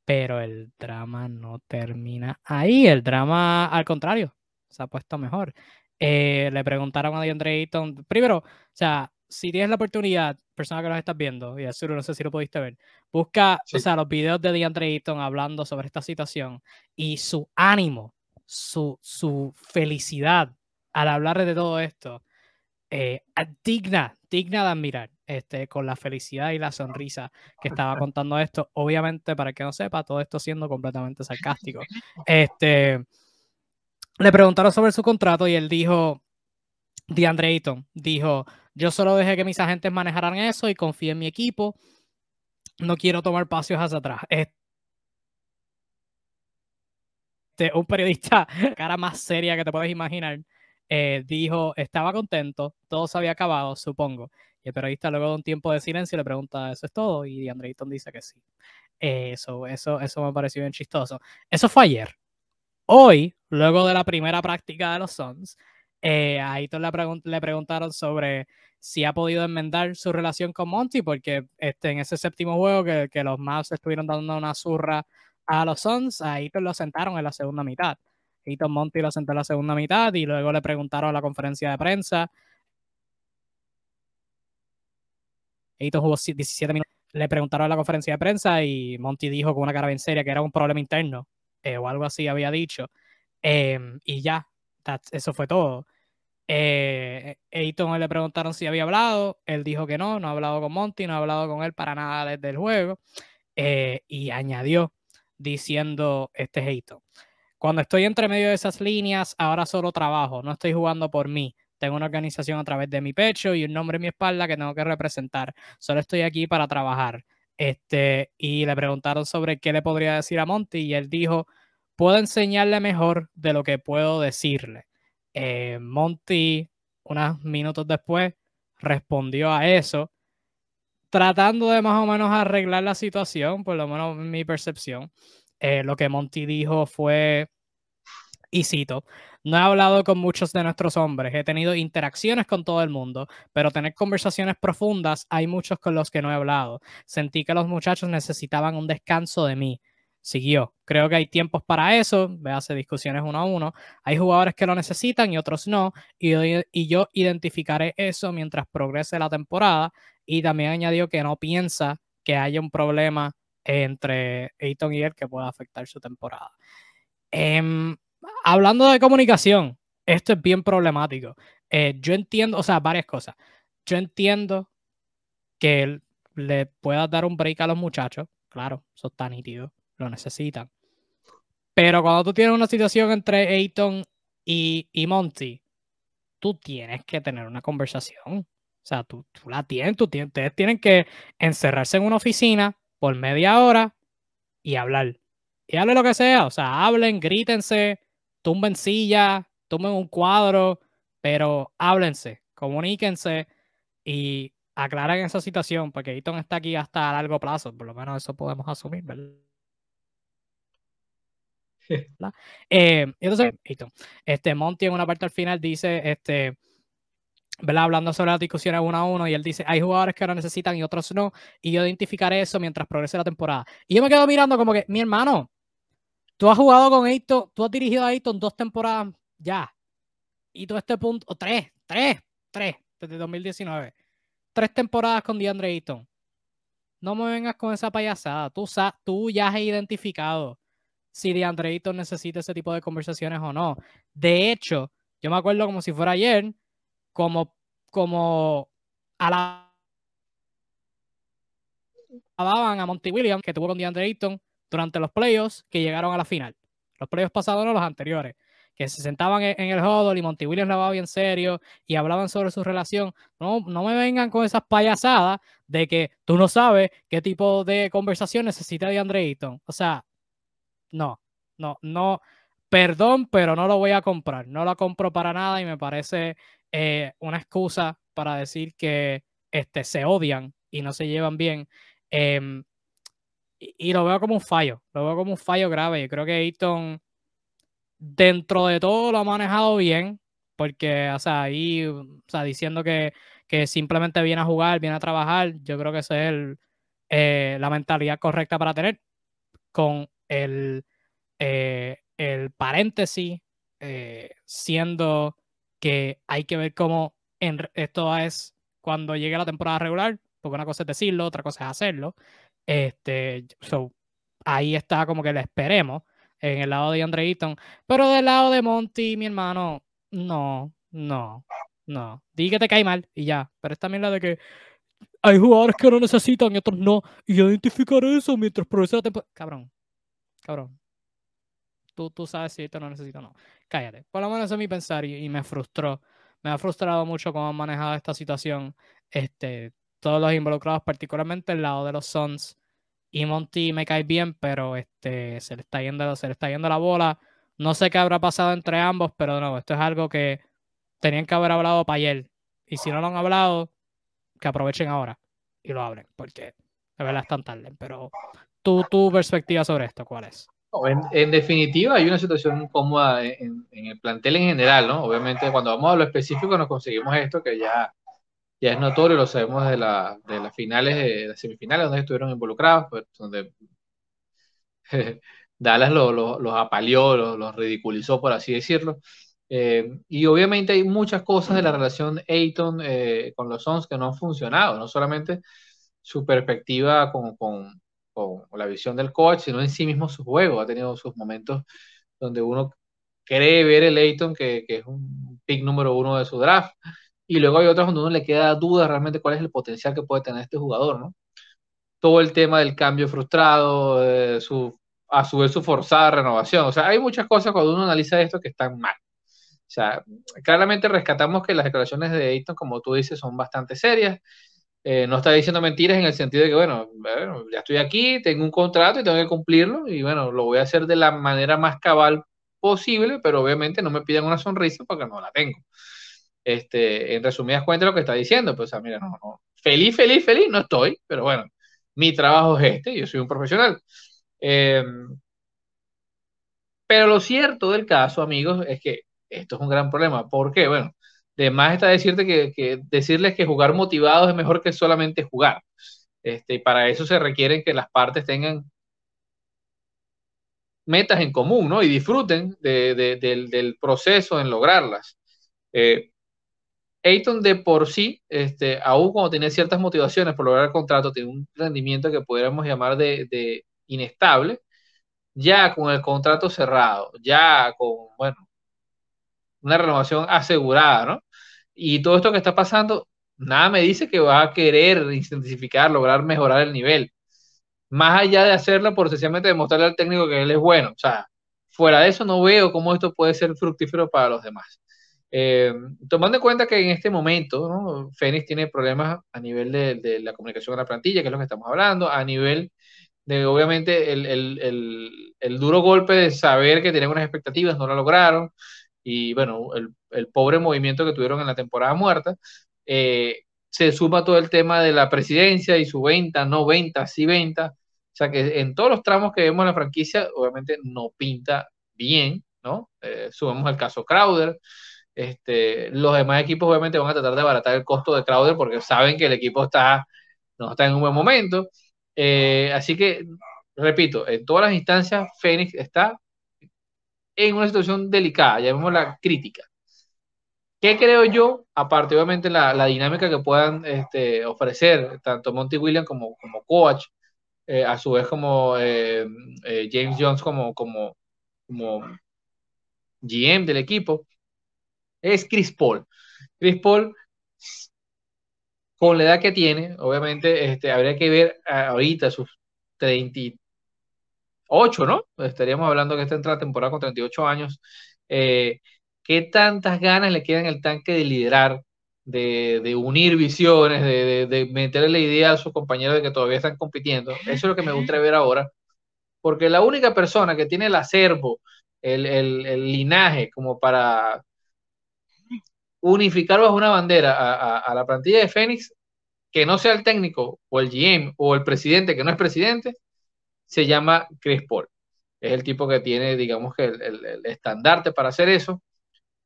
pero el drama no termina ahí, el drama al contrario, se ha puesto mejor. Eh, le preguntaron a DeAndre Ayton, primero, o sea, si tienes la oportunidad, persona que nos estás viendo, y Azul, no sé si lo pudiste ver, busca, o sea, los videos de DeAndre Ayton hablando sobre esta situación y su ánimo, su, su felicidad al hablar de todo esto, eh, digna, digna de admirar, este, con la felicidad y la sonrisa que estaba *laughs* contando esto. Obviamente, para que no sepa, todo esto siendo completamente sarcástico. *laughs* Este, le preguntaron sobre su contrato y él dijo, DeAndre Ayton, dijo, yo solo dejé que mis agentes manejaran eso y confío en mi equipo. No quiero tomar pasos hacia atrás. Este, un periodista, *laughs* cara más seria que te puedes imaginar, eh, dijo, estaba contento, todo se había acabado, supongo. Y el periodista luego de un tiempo de silencio le pregunta, ¿eso es todo? Y Ayton dice que sí. Eso, eso, eso me pareció bien chistoso. Eso fue ayer. Hoy, luego de la primera práctica de los Suns, eh, a Ayton le, preguntaron sobre si ha podido enmendar su relación con Monty, porque este, en ese séptimo juego que, los Mavs estuvieron dando una zurra a los Suns, a lo sentaron en la segunda mitad. Ayton Monty lo sentó en la segunda mitad y luego le preguntaron a la conferencia de prensa. Ayton jugó 17 minutos. Le preguntaron a la conferencia de prensa y Monty dijo con una cara bien seria que era un problema interno eh, o algo así había dicho. Em, y ya, eso fue todo. Eh, Ayton le preguntaron si había hablado, él dijo que no, no ha hablado con Monty, no ha hablado con él para nada desde el juego. Eh, y añadió diciendo este Ayton. Cuando estoy entre medio de esas líneas, ahora solo trabajo, no estoy jugando por mí. Tengo una organización a través de mi pecho y un nombre en mi espalda que tengo que representar. Solo estoy aquí para trabajar. Este, y le preguntaron sobre qué le podría decir a Monty y él dijo, puedo enseñarle mejor de lo que puedo decirle. Eh, Monty, unos minutos después, respondió a eso, tratando de más o menos arreglar la situación, por lo menos mi percepción. Eh, lo que Monty dijo fue, y cito, no he hablado con muchos de nuestros hombres, he tenido interacciones con todo el mundo, pero tener conversaciones profundas hay muchos con los que no he hablado. Sentí que los muchachos necesitaban un descanso de mí. Siguió. Creo que hay tiempos para eso, véase discusiones uno a uno. Hay jugadores que lo necesitan y otros no, y, y yo identificaré eso mientras progrese la temporada. Y también añadió que no piensa que haya un problema entre Ayton y él que pueda afectar su temporada. Em, hablando de comunicación, esto es bien problemático. Eh, yo entiendo, o sea, varias cosas. Yo entiendo que él le pueda dar un break a los muchachos, claro, eso está nítido, lo necesitan. Pero cuando tú tienes una situación entre Ayton y, Monty, tú tienes que tener una conversación. O sea, tú, la tienes, tú tienes, ustedes tienen que encerrarse en una oficina, por media hora y hablar. Y hable lo que sea, o sea, hablen, grítense, tumben silla, tumben un cuadro, pero háblense, comuníquense y aclaren esa situación, porque Eaton está aquí hasta a largo plazo, por lo menos eso podemos asumir, ¿verdad? Eh, entonces, este Monty en una parte al final dice, este. Hablando sobre las discusiones uno a uno, y él dice, hay jugadores que lo necesitan y otros no, y yo identificaré eso mientras progrese la temporada. Y yo me quedo mirando como que, mi hermano, tú has jugado con Ayton, tú has dirigido a Ayton dos temporadas ya, y tú este punto, tres, tres, tres, desde 2019, tres temporadas con DeAndre Ayton. No me vengas con esa payasada, tú, tú ya has identificado si DeAndre Ayton necesita ese tipo de conversaciones o no. De hecho, yo me acuerdo como si fuera ayer, como, como alababan a Monty Williams, que tuvo con DeAndre Ayton durante los playoffs que llegaron a la final. Los playoffs pasados, no los anteriores. Que se sentaban en el huddle y Monty Williams la bien serio y hablaban sobre su relación. No, no me vengan con esas payasadas de que tú no sabes qué tipo de conversación necesita DeAndre Ayton. O sea, no, no, no. Perdón, pero no lo voy a comprar. No lo compro para nada y me parece eh, una excusa para decir que este, se odian y no se llevan bien. Em, y, lo veo como un fallo, lo veo como un fallo grave. Yo creo que Ayton, dentro de todo, lo ha manejado bien, porque, o sea, ahí, o sea, diciendo que, que simplemente viene a jugar, viene a trabajar, yo creo que esa es eh, la mentalidad correcta para tener con el, eh, el paréntesis siendo que hay que ver cómo esto es cuando llegue la temporada regular, porque una cosa es decirlo, otra cosa es hacerlo. Este, so, ahí está como que le esperemos en el lado de Andre Eaton, pero del lado de Monty, mi hermano, no, no, No, di que te cae mal y ya. Pero es también la de que hay jugadores que no necesitan y otros no. Y identificar eso mientras progresa la temporada. Cabrón. Cabrón. Tú, tú sabes si esto no necesita o no. Cállate. Por lo menos eso es mi pensar y, me frustró. Me ha frustrado mucho cómo han manejado esta situación. Este, todos los involucrados, particularmente el lado de los Suns. Y Monty me cae bien, pero este, se, le está yendo, se le está yendo la bola. No sé qué habrá pasado entre ambos, pero no, esto es algo que tenían que haber hablado para ayer. Y si no lo han hablado, que aprovechen ahora y lo hablen, porque de verdad están tarde. Pero tu, tu perspectiva sobre esto, ¿cuál es? en, definitiva, hay una situación incómoda en, el plantel en general, ¿no? Obviamente, cuando vamos a lo específico, nos conseguimos esto que ya, ya es notorio, lo sabemos de, la, de las finales, de las semifinales, donde estuvieron involucrados, pues, donde *laughs* Dallas los apaleó, los, ridiculizó, por así decirlo. Eh, y obviamente hay muchas cosas de la relación Ayton eh, con los Suns que no han funcionado, no solamente su perspectiva con, con, la visión del coach, sino en sí mismo su juego. Ha tenido sus momentos donde uno cree ver el Ayton que, que es un pick número uno de su draft, y luego hay otros donde uno le queda duda realmente cuál es el potencial que puede tener este jugador, ¿no? Todo el tema del cambio frustrado, eh, su, a su vez su forzada renovación, o sea, hay muchas cosas cuando uno analiza esto que están mal. O sea, claramente rescatamos que las declaraciones de Ayton, como tú dices, son bastante serias. Eh, no está diciendo mentiras en el sentido de que, bueno, ya estoy aquí, tengo un contrato y tengo que cumplirlo y bueno, lo voy a hacer de la manera más cabal posible, pero obviamente no me piden una sonrisa porque no la tengo. Este, en resumidas cuentas lo que está diciendo, pues, mira, no, no, feliz, feliz, feliz, no estoy, pero bueno, mi trabajo es este, yo soy un profesional. Eh, pero lo cierto del caso, amigos, es que esto es un gran problema. ¿Por qué? Bueno, de más está decirte que, decirles que jugar motivados es mejor que solamente jugar. Este, para eso se requieren que las partes tengan metas en común, ¿no? Y disfruten del, proceso en lograrlas. Eh, Ayton de por sí, este, aún cuando tiene ciertas motivaciones por lograr el contrato, tiene un rendimiento que podríamos llamar de inestable, ya con el contrato cerrado, ya con, bueno, una renovación asegurada, ¿no? Y todo esto que está pasando, nada me dice que va a querer intensificar, lograr mejorar el nivel. Más allá de hacerlo por sencillamente demostrarle al técnico que él es bueno. O sea, fuera de eso no veo cómo esto puede ser fructífero para los demás. Eh, tomando en cuenta que en este momento ¿no? Fénix tiene problemas a nivel de, la comunicación de la plantilla, que es lo que estamos hablando, a nivel de obviamente el, el, el, duro golpe de saber que tenían unas expectativas, no lo lograron, y bueno, el, pobre movimiento que tuvieron en la temporada muerta, eh, se suma todo el tema de la presidencia y su venta, no venta, sí venta. O sea que en todos los tramos que vemos en la franquicia, obviamente no pinta bien, ¿no? Eh, subimos el caso Crowder. Este, los demás equipos obviamente van a tratar de abaratar el costo de Crowder porque saben que el equipo está, no está en un buen momento. Eh, así que, repito, en todas las instancias, Phoenix está en una situación delicada, llamémosla crítica. ¿Qué creo yo? Aparte, obviamente, la, la dinámica que puedan este, ofrecer tanto Monty Williams como, como coach, eh, a su vez como eh, eh, James Jones como, como, GM del equipo, es Chris Paul. Chris Paul, con la edad que tiene, obviamente, este, habría que ver ahorita sus 30, 8, ¿no? Estaríamos hablando que está en la temporada con 38 años. Eh, ¿Qué tantas ganas le quedan el tanque de liderar, de, unir visiones, de, meterle la idea a sus compañeros de que todavía están compitiendo? Eso es lo que me gustaría ver ahora. Porque la única persona que tiene el acervo, el, linaje como para unificar bajo una bandera a, a, la plantilla de Fénix, que no sea el técnico o el GM o el presidente que no es presidente, se llama Chris Paul. Es el tipo que tiene, digamos que el, estandarte para hacer eso.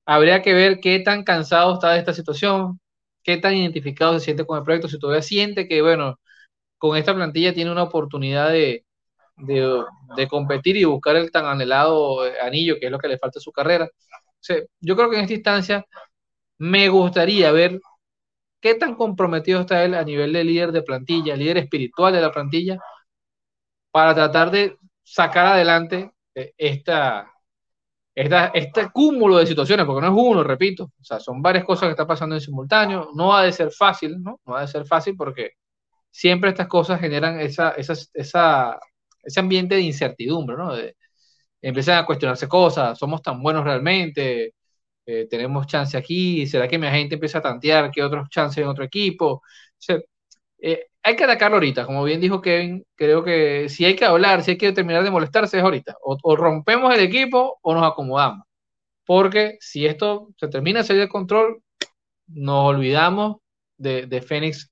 Habría que ver qué tan cansado está de esta situación, qué tan identificado se siente con el proyecto, si todavía siente que, bueno, con esta plantilla tiene una oportunidad de, de, competir y buscar el tan anhelado anillo, que es lo que le falta a su carrera. yo creo que en esta instancia me gustaría ver qué tan comprometido está él a nivel de líder de plantilla, líder espiritual de la plantilla, para tratar de sacar adelante eh, esta, este cúmulo de situaciones, porque no es uno, repito, o sea, son varias cosas que están pasando en simultáneo, no ha de ser fácil, ¿no? No ha de ser fácil porque siempre estas cosas generan esa, esa, esa, ese ambiente de incertidumbre, ¿no? De, empiezan a cuestionarse cosas, somos tan buenos realmente, eh, tenemos chance aquí, ¿será que mi agente empieza a tantear que otros chances en otro equipo? O sea, eh, hay que atacarlo ahorita, como bien dijo Kevin, creo que si hay que hablar, si hay que terminar de molestarse es ahorita, o, rompemos el equipo o nos acomodamos, porque si esto se termina de salir de control, nos olvidamos de, de Fénix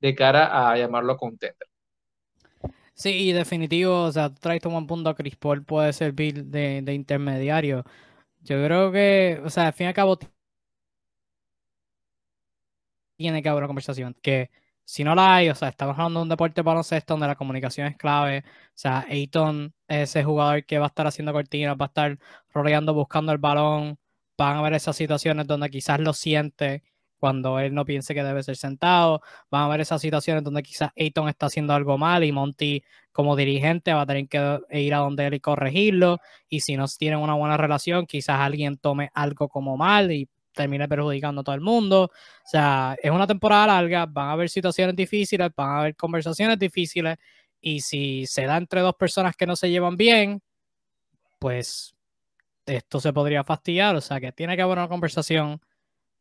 de cara a llamarlo contender. Sí, definitivo, o sea, traes un punto, Chris Paul puede servir de, de intermediario. Yo creo que, o sea, al fin y al cabo, tiene que haber una conversación. Que si no la hay, o sea, estamos hablando de un deporte baloncesto donde la comunicación es clave. O sea, Ayton es ese jugador que va a estar haciendo cortinas, va a estar rodeando, buscando el balón. Van a haber esas situaciones donde quizás lo siente cuando él no piense que debe ser sentado. Van a haber esas situaciones donde quizás Ayton está haciendo algo mal y Monty como dirigente va a tener que ir a donde él y corregirlo. Y si no tienen una buena relación, quizás alguien tome algo como mal y termine perjudicando a todo el mundo. O sea, es una temporada larga, van a haber situaciones difíciles, van a haber conversaciones difíciles. Y si se da entre dos personas que no se llevan bien, pues esto se podría fastidiar. O sea, que tiene que haber una conversación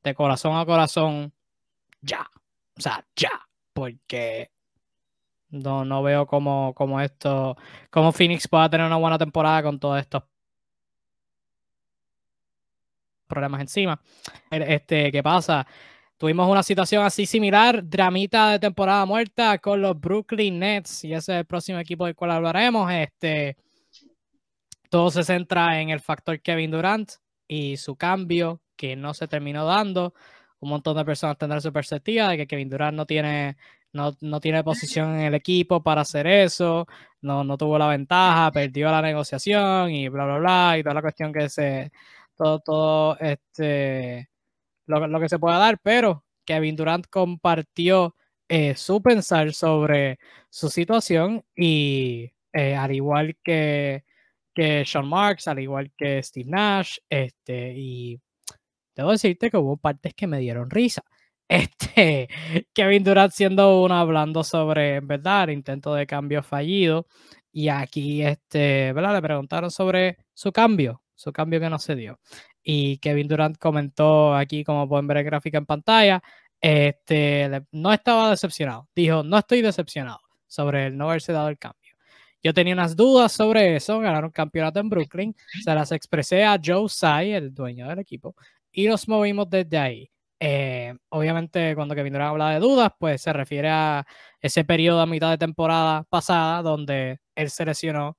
de corazón a corazón, ya. O sea, ya. Porque no, no veo cómo, cómo esto, cómo Phoenix pueda tener una buena temporada con todos estos problemas encima. Este, ¿qué pasa? Tuvimos una situación así similar, dramita de temporada muerta con los Brooklyn Nets, y ese es el próximo equipo del cual hablaremos. Este, todo se centra en el factor Kevin Durant y su cambio que no se terminó dando. Un montón de personas tendrán su perspectiva de que Kevin Durant no tiene, no, no tiene posición en el equipo para hacer eso, no, no tuvo la ventaja, perdió la negociación y bla, bla, bla, y toda la cuestión que se, todo, todo este, lo, que se pueda dar, pero Kevin Durant compartió eh, su pensar sobre su situación y eh, al igual que, que Sean Marks, al igual que Steve Nash, este, y debo decirte que hubo partes que me dieron risa. *laughs* Este, Kevin Durant siendo uno hablando sobre, ¿verdad?, el intento de cambio fallido. Y aquí, este, ¿verdad? Le preguntaron sobre su cambio, su cambio que no se dio. Y Kevin Durant comentó aquí, como pueden ver en gráfica en pantalla, este, no estaba decepcionado. Dijo, no estoy decepcionado sobre el no haberse dado el cambio. Yo tenía unas dudas sobre eso, ganaron campeonato en Brooklyn, se las expresé a Joe Tsai, el dueño del equipo, y nos movimos desde ahí. Eh, obviamente, cuando Kevin Durant habla de dudas, pues se refiere a ese periodo a mitad de temporada pasada donde él se lesionó.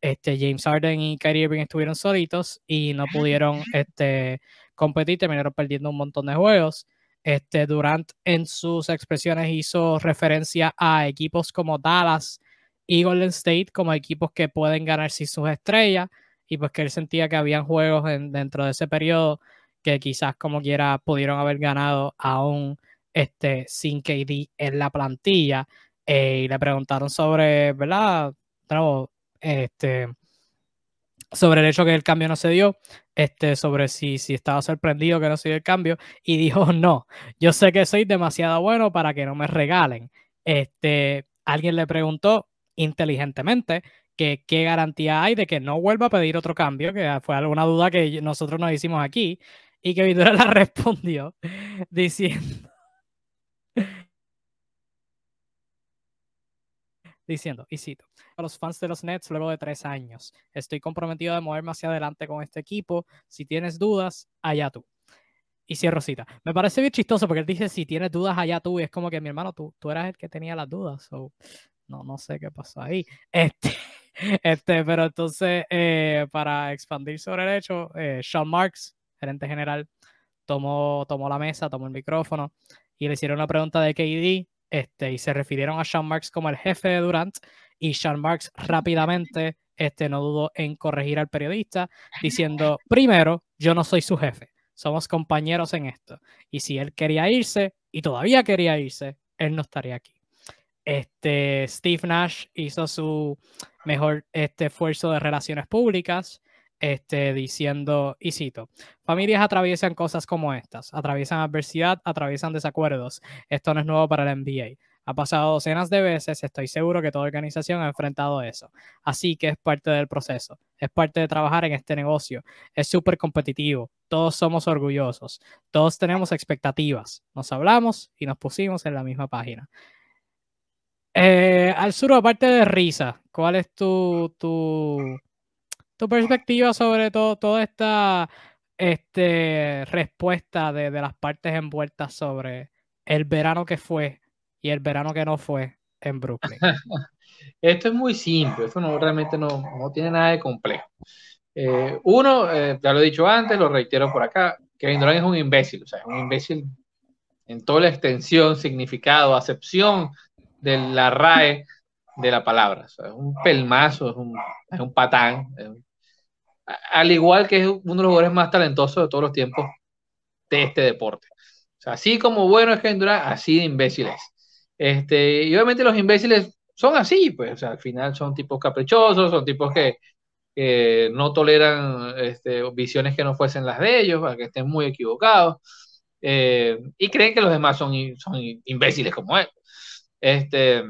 Este, James Harden y Kyrie Irving estuvieron solitos y no pudieron este, competir, terminaron perdiendo un montón de juegos. Este, Durant en sus expresiones hizo referencia a equipos como Dallas y Golden State como equipos que pueden ganar sin sus estrellas y pues que él sentía que habían juegos dentro de ese periodo que quizás como quiera pudieron haber ganado aún este, sin KD en la plantilla. Eh, y le preguntaron sobre, ¿verdad? Este, sobre el hecho que el cambio no se dio, este, sobre si, si estaba sorprendido que no se dio el cambio, y dijo, *laughs* no, yo sé que soy demasiado bueno para que no me regalen. Este, alguien le preguntó inteligentemente que qué garantía hay de que no vuelva a pedir otro cambio, que fue alguna duda que nosotros nos hicimos aquí, y que Vidura *laughs* la respondió diciendo, diciendo, y cito, a los fans de los Nets luego de tres años, estoy comprometido de moverme hacia adelante con este equipo, si tienes dudas, allá tú. Y cierro cita. Me parece bien chistoso porque él dice, si tienes dudas, allá tú, y es como que mi hermano, tú, tú eras el que tenía las dudas, no, no sé qué pasó ahí. *laughs* Este, este, pero entonces, eh, para expandir sobre el hecho, eh, Sean Marks gerente general, tomó, tomó la mesa, tomó el micrófono y le hicieron una pregunta de KD este, y se refirieron a Sean Marks como el jefe de Durant y Sean Marks rápidamente este, no dudó en corregir al periodista diciendo, *laughs* primero, yo no soy su jefe, somos compañeros en esto. Y si él quería irse y todavía quería irse, él no estaría aquí. Este, Steve Nash hizo su mejor este, esfuerzo de relaciones públicas este, diciendo, y cito, familias atraviesan cosas como estas, atraviesan adversidad, atraviesan desacuerdos. Esto no es nuevo para el NBA. Ha pasado docenas de veces, estoy seguro que toda organización ha enfrentado eso. Así que es parte del proceso, es parte de trabajar en este negocio. Es súper competitivo, todos somos orgullosos, todos tenemos expectativas. Nos hablamos y nos pusimos en la misma página. Eh, al sur, aparte de risa, ¿cuál es tu, tu, tu perspectiva sobre todo, toda esta este, respuesta de, de las partes envueltas sobre el verano que fue y el verano que no fue en Brooklyn? *laughs* esto es muy simple, esto no, realmente no, no tiene nada de complejo. Eh, uno, eh, ya lo he dicho antes, lo reitero por acá, Kevin Durant es un imbécil, o sea, es un imbécil en toda la extensión, significado, acepción de la RAE de la palabra. Es un pelmazo, es un, es un patán, al igual que es uno de los jugadores más talentosos de todos los tiempos de este deporte. Así como bueno es Kevin Durant, así de imbéciles. Este, y obviamente los imbéciles son así, pues, o sea, al final son tipos caprichosos, son tipos que, no toleran este, visiones que no fuesen las de ellos, para que estén muy equivocados, eh, y creen que los demás son, son imbéciles como él. Este,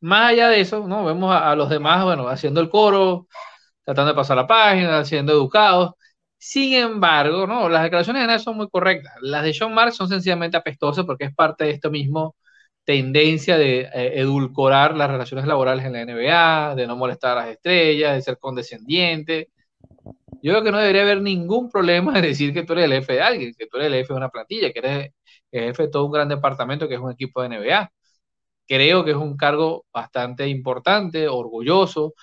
más allá de eso, ¿no? Vemos a, los demás, bueno, haciendo el coro, tratando de pasar la página, siendo educados. Sin embargo, ¿no? Las declaraciones de Nadal son muy correctas. Las de John Mark son sencillamente apestosas porque es parte de esto mismo tendencia de eh, edulcorar las relaciones laborales en la NBA, de no molestar a las estrellas, de ser condescendiente. Yo creo que no debería haber ningún problema en decir que tú eres el jefe de alguien, que tú eres el jefe de una plantilla, que eres el jefe de todo un gran departamento que es un equipo de NBA. Creo que es un cargo bastante importante, orgulloso,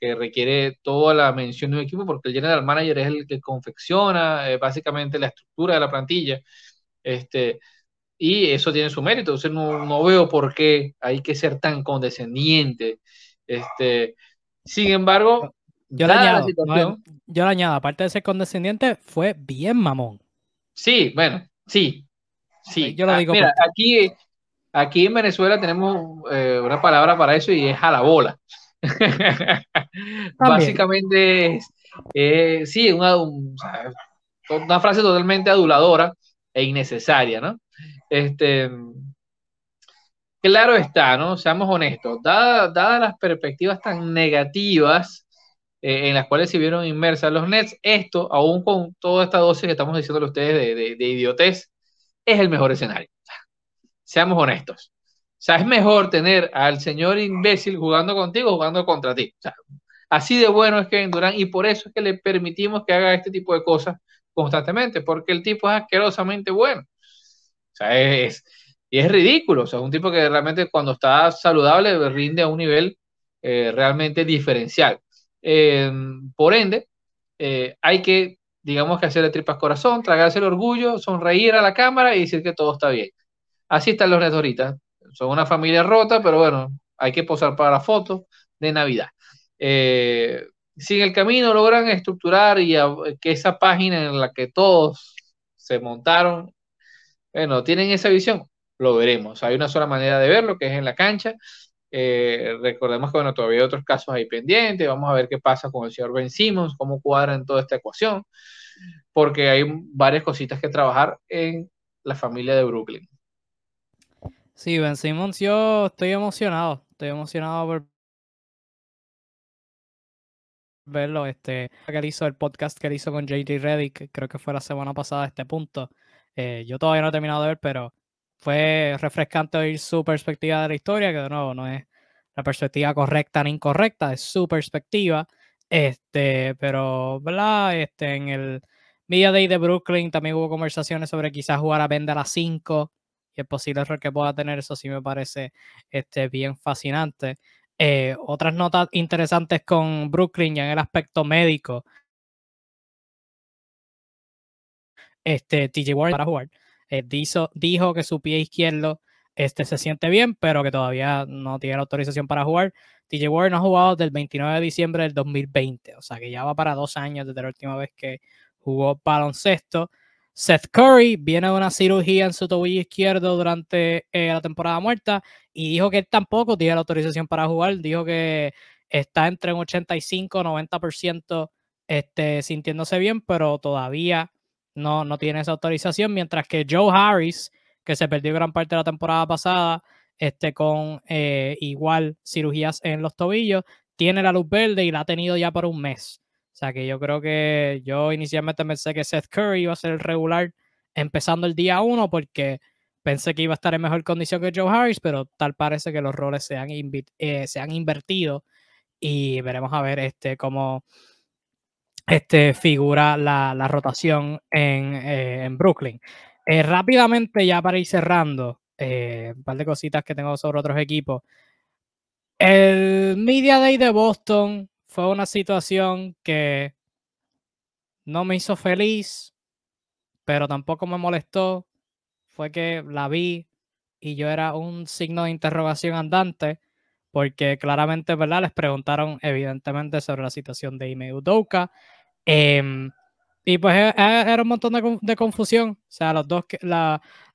que requiere toda la mención de un equipo, porque el general manager es el que confecciona eh, básicamente la estructura de la plantilla. Este, y eso tiene su mérito. Entonces no, no, veo por qué hay que ser tan condescendiente. Este, sin embargo, yo le, añado, yo le añado, aparte de ser condescendiente, fue bien mamón. Sí, bueno, sí. Sí, yo lo ah, digo. mira, aquí, aquí en Venezuela tenemos eh, una palabra para eso y es a la bola. *laughs* Básicamente, eh, sí, una, una frase totalmente aduladora e innecesaria, ¿no? Este, claro está, ¿no? Seamos honestos, dadas las perspectivas tan negativas eh, en las cuales se vieron inmersas los Nets, esto, aún con toda esta dosis que estamos diciéndole a ustedes de, de, idiotez, es el mejor escenario. Seamos honestos. O sea, es mejor tener al señor imbécil jugando contigo jugando contra ti. Así de bueno es Kevin Durant y por eso es que le permitimos que haga este tipo de cosas constantemente, porque el tipo es asquerosamente bueno. O sea, es, y es ridículo. O sea, es un tipo que realmente cuando está saludable rinde a un nivel eh, realmente diferencial. Eh, por ende, eh, hay que, digamos que hacerle tripas corazón, tragarse el orgullo, sonreír a la cámara y decir que todo está bien. Así están los Nets son una familia rota, pero bueno, hay que posar para la foto de Navidad. Eh, si en el camino logran estructurar y que esa página en la que todos se montaron, bueno, tienen esa visión, lo veremos. Hay una sola manera de verlo, que es en la cancha. Eh, recordemos que bueno, todavía hay otros casos ahí pendientes. Vamos a ver qué pasa con el señor Ben Simmons, cómo cuadra en toda esta ecuación, porque hay varias cositas que trabajar en la familia de Brooklyn. Sí, Ben Simmons, yo estoy emocionado. Estoy emocionado por verlo. Este, que él hizo el podcast que él hizo con JJ Reddick, creo que fue la semana pasada a este punto. Eh, yo todavía no he terminado de ver, pero fue refrescante oír su perspectiva de la historia, que de nuevo no es la perspectiva correcta ni incorrecta, es su perspectiva. Este, pero, ¿verdad? Este, en el Media Day de Brooklyn también hubo conversaciones sobre quizás jugar a vender a 5 y el posible error que pueda tener, eso sí me parece este, bien fascinante. Eh, otras notas interesantes con Brooklyn ya en el aspecto médico. Este, TJ Warren para jugar. Eh, dijo, dijo, que su pie izquierdo este, se siente bien, pero que todavía no tiene la autorización para jugar. TJ Warren no ha jugado desde el 29 de diciembre del 2020, o sea que ya va para dos años desde la última vez que jugó baloncesto. Seth Curry viene de una cirugía en su tobillo izquierdo durante eh, la temporada muerta y dijo que él tampoco tiene la autorización para jugar. Dijo que está entre un 85 90% este, sintiéndose bien, pero todavía no, no tiene esa autorización, mientras que Joe Harris, que se perdió gran parte de la temporada pasada, este, con eh, igual cirugías en los tobillos, tiene la luz verde y la ha tenido ya por un mes. O sea que yo creo que yo inicialmente pensé que Seth Curry iba a ser el regular empezando el día uno porque pensé que iba a estar en mejor condición que Joe Harris, pero tal parece que los roles se han, eh, se han invertido y veremos a ver este, cómo este, figura la, la rotación en, eh, en Brooklyn. Eh, rápidamente, ya para ir cerrando, un par de cositas que tengo sobre otros equipos. El Media Day de Boston fue una situación que no me hizo feliz, pero tampoco me molestó. Fue que la vi y yo era un signo de interrogación andante, porque claramente, ¿verdad? Les preguntaron evidentemente sobre la situación de Ime Udoka. Em, y pues e, e, era un montón de, confusión. O sea, los dos, que,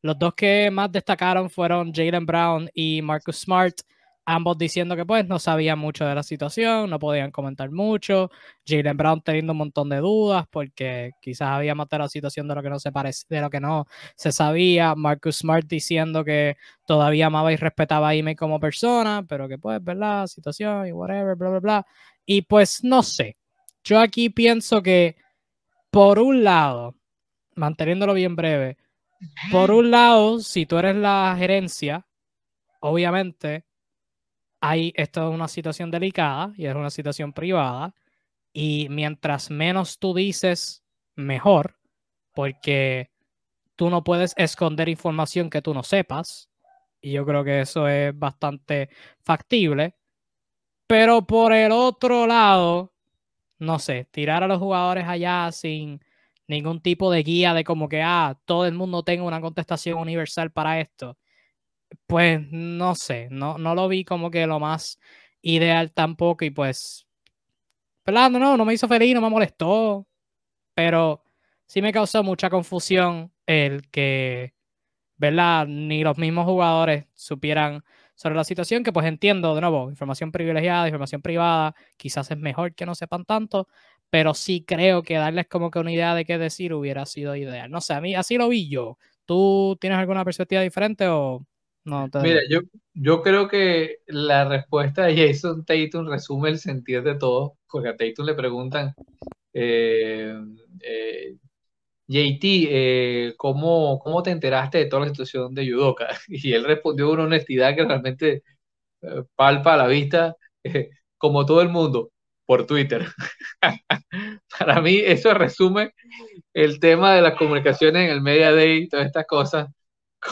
los dos que más destacaron fueron Jalen Brown y Marcus Smart ambos diciendo que pues no sabían mucho de la situación, no podían comentar mucho, Jalen Brown teniendo un montón de dudas porque quizás había más de la situación de lo que no se parece, de lo que no se sabía, Marcus Smart diciendo que todavía amaba y respetaba a Ime como persona, pero que pues, ¿verdad? Situación y whatever, bla, bla, bla. Y pues no sé, yo aquí pienso que por un lado, manteniéndolo bien breve, por un lado, si tú eres la gerencia, obviamente hay, esto es una situación delicada y es una situación privada. Y mientras menos tú dices, mejor, porque tú no puedes esconder información que tú no sepas. Y yo creo que eso es bastante factible. Pero por el otro lado, no sé, tirar a los jugadores allá sin ningún tipo de guía de como que, ah, todo el mundo tenga una contestación universal para esto pues no sé, no, no lo vi como que lo más ideal tampoco y pues, ¿verdad? No, no me hizo feliz, no me molestó, pero sí me causó mucha confusión el que, ¿verdad? Ni los mismos jugadores supieran sobre la situación, que pues entiendo, de nuevo, información privilegiada, información privada, quizás es mejor que no sepan tanto, pero sí creo que darles como que una idea de qué decir hubiera sido ideal. No sé, a mí así lo vi yo. ¿Tú tienes alguna perspectiva diferente o Mira, yo, yo creo que la respuesta de Jason Tatum resume el sentir de todo, porque a Tatum le preguntan, eh, eh, JT, eh, ¿cómo, ¿cómo, te enteraste de toda la situación de Yudoka? *laughs* Y él respondió con una honestidad que realmente palpa a la vista, como todo el mundo, por Twitter. *laughs* Para mí eso resume el tema de las comunicaciones en el Media Day, todas estas cosas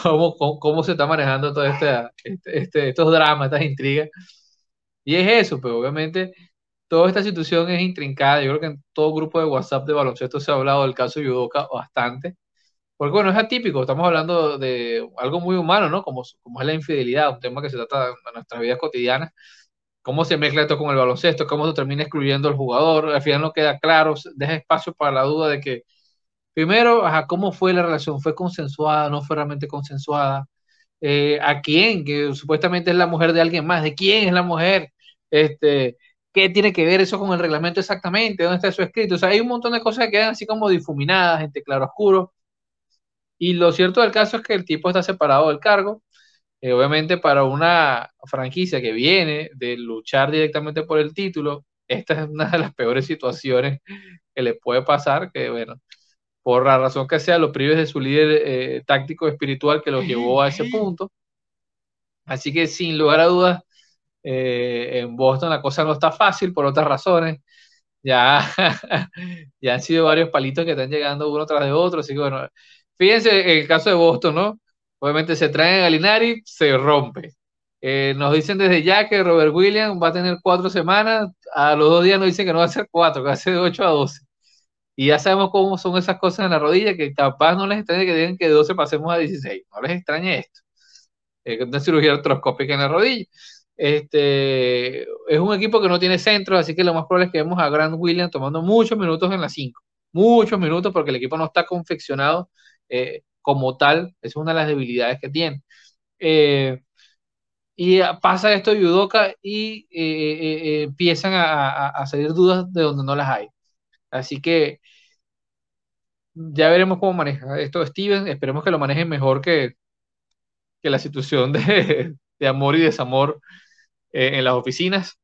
cómo, cómo, se está manejando todo este, este, estos dramas, estas intrigas. Y es eso, pero pues, obviamente toda esta situación es intrincada. Yo creo que en todo grupo de WhatsApp de baloncesto se ha hablado del caso Yudoka bastante. Porque bueno, es atípico, estamos hablando de algo muy humano, ¿no? Como, como es la infidelidad, un tema que se trata en nuestras vidas cotidianas. Cómo se mezcla esto con el baloncesto, cómo se termina excluyendo al jugador. Al final no queda claro, deja espacio para la duda de que Primero, ¿cómo fue la relación? ¿Fue consensuada? ¿No fue realmente consensuada? Eh, ¿A quién? Que supuestamente es la mujer de alguien más. ¿De quién es la mujer? Este, ¿Qué tiene que ver eso con el reglamento exactamente? ¿Dónde está eso escrito? O sea, hay un montón de cosas que quedan así como difuminadas, entre claro oscuro. Y lo cierto del caso es que el tipo está separado del cargo. Eh, obviamente para una franquicia que viene de luchar directamente por el título, esta es una de las peores situaciones que le puede pasar, que bueno, por la razón que sea, los prives de su líder eh, táctico espiritual que los llevó a ese punto. Así que sin lugar a dudas, eh, en Boston la cosa no está fácil por otras razones. Ya, *laughs* ya han sido varios palitos que están llegando uno tras de otro. Así que bueno, fíjense en el caso de Boston, ¿no? Obviamente se traen a Linari, se rompe. Eh, nos dicen desde ya que Robert Williams va a tener cuatro semanas. A los dos días nos dicen que no va a ser cuatro, que va a ser de 8 a 12. Y ya sabemos cómo son esas cosas en la rodilla, que capaz no les extrañe que digan que de 12 pasemos a 16. No les extrañe esto. Eh, una cirugía artroscópica en la rodilla. Este, es un equipo que no tiene centro, así que lo más probable es que vemos a Grant Williams tomando muchos minutos en la 5. Muchos minutos porque el equipo no está confeccionado eh, como tal. Esa es una de las debilidades que tiene. Eh, y pasa esto de Yudoka y eh, empiezan a, salir dudas de donde no las hay. Así que ya veremos cómo maneja esto Steven. Esperemos que lo manejen mejor que, que la situación de, de amor y desamor en las oficinas.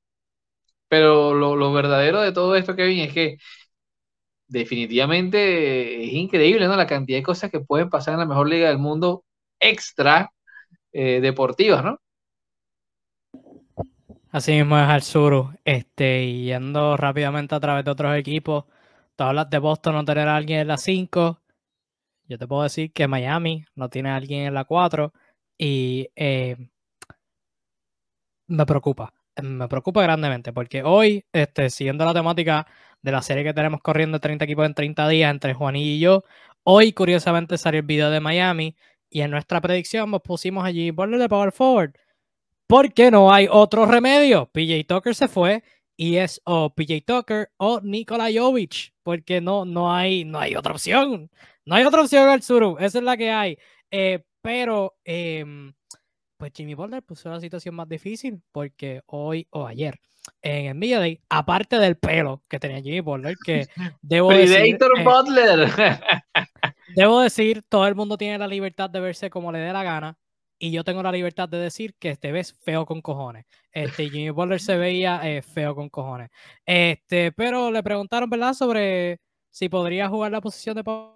Pero lo, lo, verdadero de todo esto, Kevin, es que definitivamente es increíble, ¿no? La cantidad de cosas que pueden pasar en la mejor liga del mundo extra eh, deportivas, ¿no? Así mismo es Arzuru. Este, yendo rápidamente a través de otros equipos, tú hablas de Boston no tener a alguien en la 5. Yo te puedo decir que Miami no tiene a alguien en la 4 y eh, me preocupa. Me preocupa grandemente porque hoy, este, siguiendo la temática de la serie que tenemos corriendo 30 equipos en 30 días entre Juan y yo. Hoy, curiosamente, salió el video de Miami y en nuestra predicción nos pusimos allí ponle de Power Forward. Porque no hay otro remedio. PJ Tucker se fue y es o PJ Tucker o Nikola Jovic. Porque no, no, hay, no hay otra opción. No hay otra opción al sur. Esa es la que hay. Eh, pero em, pues Jimmy Butler puso la situación más difícil porque hoy o ayer en el Media Day, aparte del pelo que tenía Jimmy Butler, que *laughs* debo decir... Eh, Butler. *laughs* debo decir, todo el mundo tiene la libertad de verse como le dé la gana, y yo tengo la libertad de decir que te ves feo con cojones. Este, Jimmy Butler se veía eh, feo con cojones. Este, pero le preguntaron, ¿verdad?, sobre si podría jugar la posición de power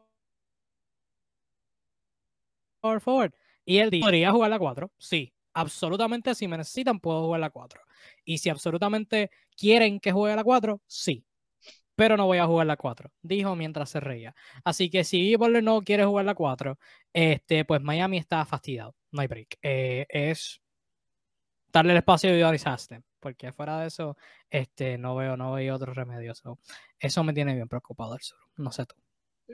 forward. Y él dijo, ¿podría jugar la 4? Sí, absolutamente si me necesitan puedo jugar la 4. Y si absolutamente quieren que juegue la 4, sí. Pero no voy a jugar la 4, dijo mientras se reía. Así que si Butler no quiere jugar la 4, este, pues Miami está fastidiado. No hay break. Eh, es darle el espacio de Doris porque fuera de eso, este, no veo, no veo otro remedio. eso me tiene bien preocupado el sur. No sé tú.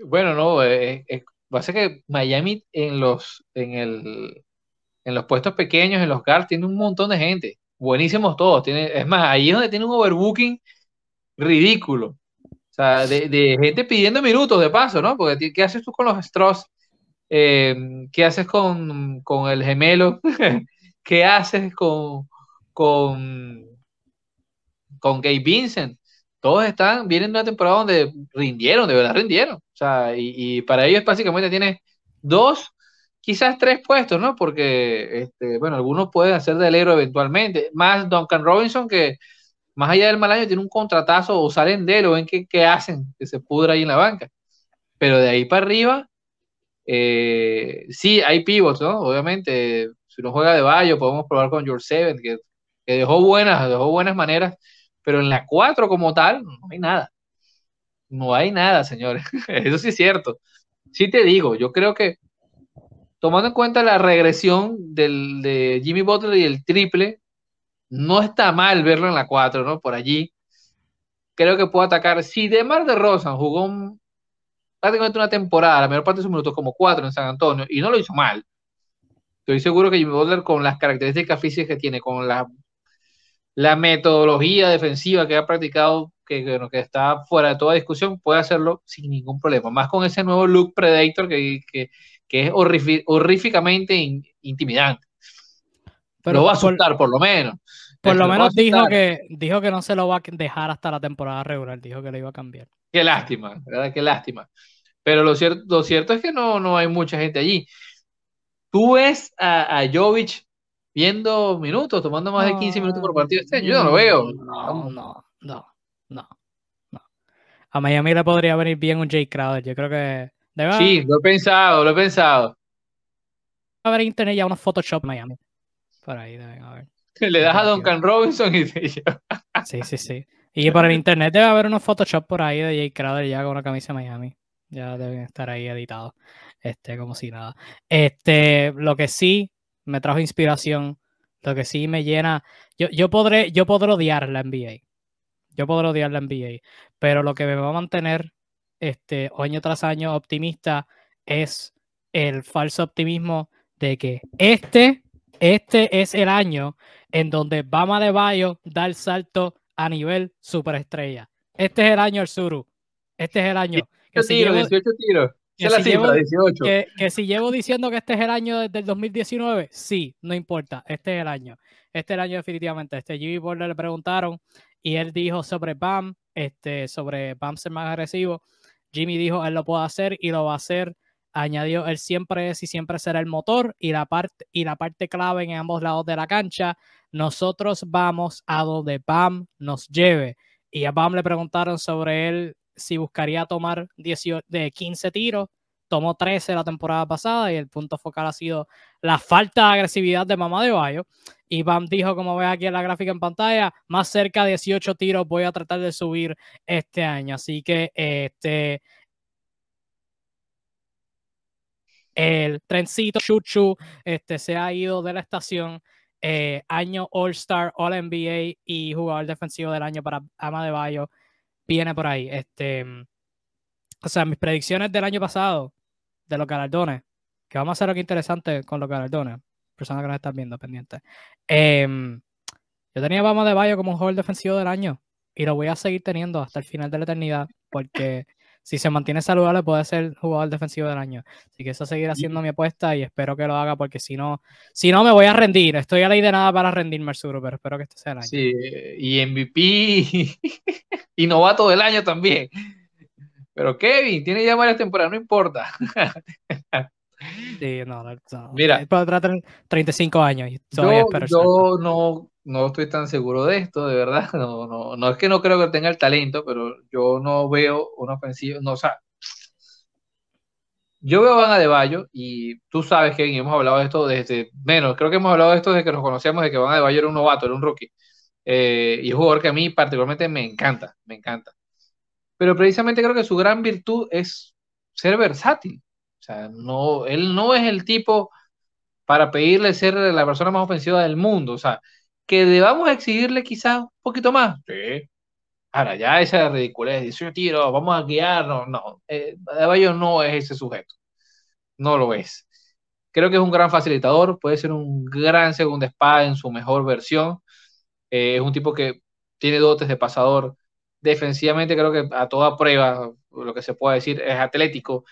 Bueno, no, eh, eh, pasa que Miami en los, en el, en los puestos pequeños, en los guards, tiene un montón de gente buenísimos todos. Tiene, es más, ahí es donde tiene un overbooking ridículo. Sea, de, gente pidiendo minutos de paso, ¿no? Porque ¿qué haces tú con los Strauss? Eh, ¿Qué haces con, el gemelo? *laughs* ¿Qué haces con, con, con Gabe Vincent? Todos están, vienen de una temporada donde rindieron, de verdad rindieron. O sea, y, y para ellos básicamente tiene dos quizás tres puestos, ¿no? Porque, este, bueno, algunos pueden hacer del héroe eventualmente. Más Duncan Robinson, que más allá del mal año tiene un contratazo o salen de él o ven qué, hacen, que se pudra ahí en la banca. Pero de ahí para arriba, eh, sí, hay pivots, ¿no? Obviamente, si uno juega de Bayo, podemos probar con George Seven, que, dejó buenas, dejó buenas maneras, pero en la 4 como tal, no hay nada. No hay nada, señores. *laughs* Eso sí es cierto. Sí te digo, yo creo que tomando en cuenta la regresión del, de Jimmy Butler y el triple, no está mal verlo en la 4, ¿no? Por allí. Creo que puede atacar. Si Demar de Rosa jugó prácticamente una temporada, la mayor parte de sus minutos como 4 en San Antonio, y no lo hizo mal. Estoy seguro que Jimmy Butler, con las características físicas que tiene, con la, la metodología defensiva que ha practicado, que, que está fuera de toda discusión, puede hacerlo sin ningún problema. Más con ese nuevo look Predator que, que que es horríficamente intimidante. Pero lo va a asustar, por, lo menos. Por lo menos dijo que, dijo que no se lo va a dejar hasta la temporada regular, dijo que lo iba a cambiar. Qué lástima, ¿verdad? Qué lástima. Pero lo cierto, lo cierto es que no, no hay mucha gente allí. Tú ves a, a Jovic viendo minutos, tomando más de 15 minutos por partido este Yo no lo veo. No, no, no, no, no. A Miami le podría venir bien un Jay Crowder. Yo creo que sí, lo he pensado, lo he pensado. A ver internet ya unos Photoshop Miami. Por ahí deben haber. *laughs* Le das a Duncan Robinson y Sí, sí, sí. Y por el internet debe haber unos Photoshop por ahí de Jay Crowder ya con una camisa de Miami. Ya deben estar ahí editados. Este, como si nada. Este, lo que sí me trajo inspiración, lo que sí me llena. Yo, yo podré, yo podré odiar la NBA. Yo podré odiar la NBA. Pero lo que me va a mantener este, año tras año optimista es el falso optimismo de que este, este es el año en donde Bama de Bayo da el salto a nivel superestrella. Este es el año el Suru. Este es el año. 18 tiros, 18 tiros. que, si llevo, que, si llevo diciendo que este es el año desde el 2019, sí, no importa, este es el año. Este es el año definitivamente. Este Jimmy Butler le preguntaron y él dijo sobre Bam, este, sobre Bam ser más agresivo. Jimmy dijo, él lo puede hacer y lo va a hacer. Añadió, él siempre es y siempre será el motor y la parte, y la parte clave en ambos lados de la cancha. Nosotros vamos a donde Bam nos lleve. Y a Bam le preguntaron sobre él si buscaría tomar 18, de 15 tiros. Tomó 13 la temporada pasada y el punto focal ha sido la falta de agresividad de Mamá de Bayo. Y Bam dijo, como ves aquí en la gráfica en pantalla, más cerca de 18 tiros voy a tratar de subir este año. Así que este el trencito Chuchu este, se ha ido de la estación. Eh, año All-Star, All-NBA y jugador defensivo del año para Ama de Bayo viene por ahí. Este, o sea, mis predicciones del año pasado de los galardones, que vamos a hacer algo interesante con los galardones personas que nos están viendo pendientes. Em, yo tenía a de Bayo como un jugador defensivo del año y lo voy a seguir teniendo hasta el final de la eternidad porque si se mantiene saludable puede ser jugador defensivo del año. Así que eso seguirá siendo mi apuesta y espero que lo haga porque si no, si no me voy a rendir. Estoy a ley de nada para rendirme, Arzuro, pero espero que este sea el año. Sí, y MVP *laughs* y novato del año también. Pero Kevin, tiene ya varias temporadas, no importa. *laughs* Sí, no, no, Mira, 35 años. yo, no, no estoy tan seguro de esto, de verdad. *laughs* No, no, no es que no creo que tenga el talento, pero yo no veo una ofensiva. No, o sea, yo veo a Van Adebayo y tú sabes que hemos hablado de esto desde menos. Creo que hemos hablado de esto desde que nos conocíamos, de que Van Adebayo era un novato, era un rookie. Eh, y un jugador que a mí particularmente me encanta, me encanta. Pero precisamente creo que su gran virtud es ser versátil. O sea, no, él no es el tipo para pedirle ser la persona más ofensiva del mundo. O sea, que debamos exigirle quizás un poquito más. Sí. Ahora, ya esa ridiculez, 18 tiros, vamos a guiarnos. No, eh, no es ese sujeto. No lo es. Creo que es un gran facilitador, puede ser un gran segundo espada en su mejor versión. Eh, es un tipo que tiene dotes de pasador. Defensivamente creo que a toda prueba, lo que se puede decir, es atlético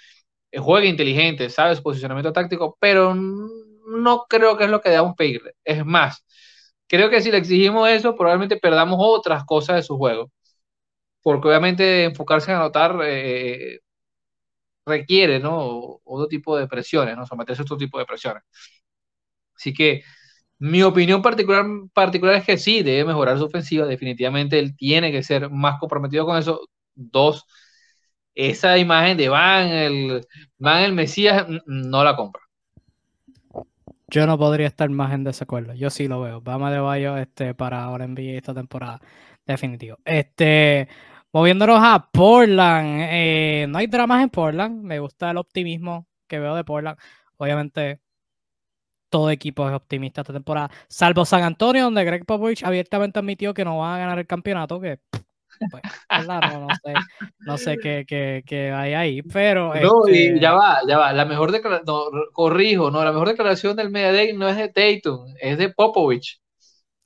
juega inteligente, sabe su posicionamiento táctico, pero no creo que es lo que debamos pedirle. Es más, creo que si le exigimos eso, probablemente perdamos otras cosas de su juego. Porque obviamente enfocarse en anotar eh, requiere, ¿no? Otro tipo de presiones, ¿no? Someterse a otro tipo de presiones. Así que mi opinión particular, particular es que sí, debe mejorar su ofensiva. Definitivamente él tiene que ser más comprometido con eso. Dos, esa imagen de Van, el, Van el Mesías, no la compro. Yo no podría estar más en desacuerdo. Yo sí lo veo. Vamos de Bayo este, para ahora enviar esta temporada. Definitivo. Este, moviéndonos a Portland. Eh, no hay dramas en Portland. Me gusta el optimismo que veo de Portland. Obviamente, todo equipo es optimista esta temporada. Salvo San Antonio, donde Greg Popovich abiertamente admitió que no va a ganar el campeonato. Que pues, no, sé, no sé *laughs* qué, hay ahí, pero... No, y este ya va, ya va, la mejor declaración, no, corrijo, no, la mejor declaración del Media Day no es de Tatum, es de Popovich.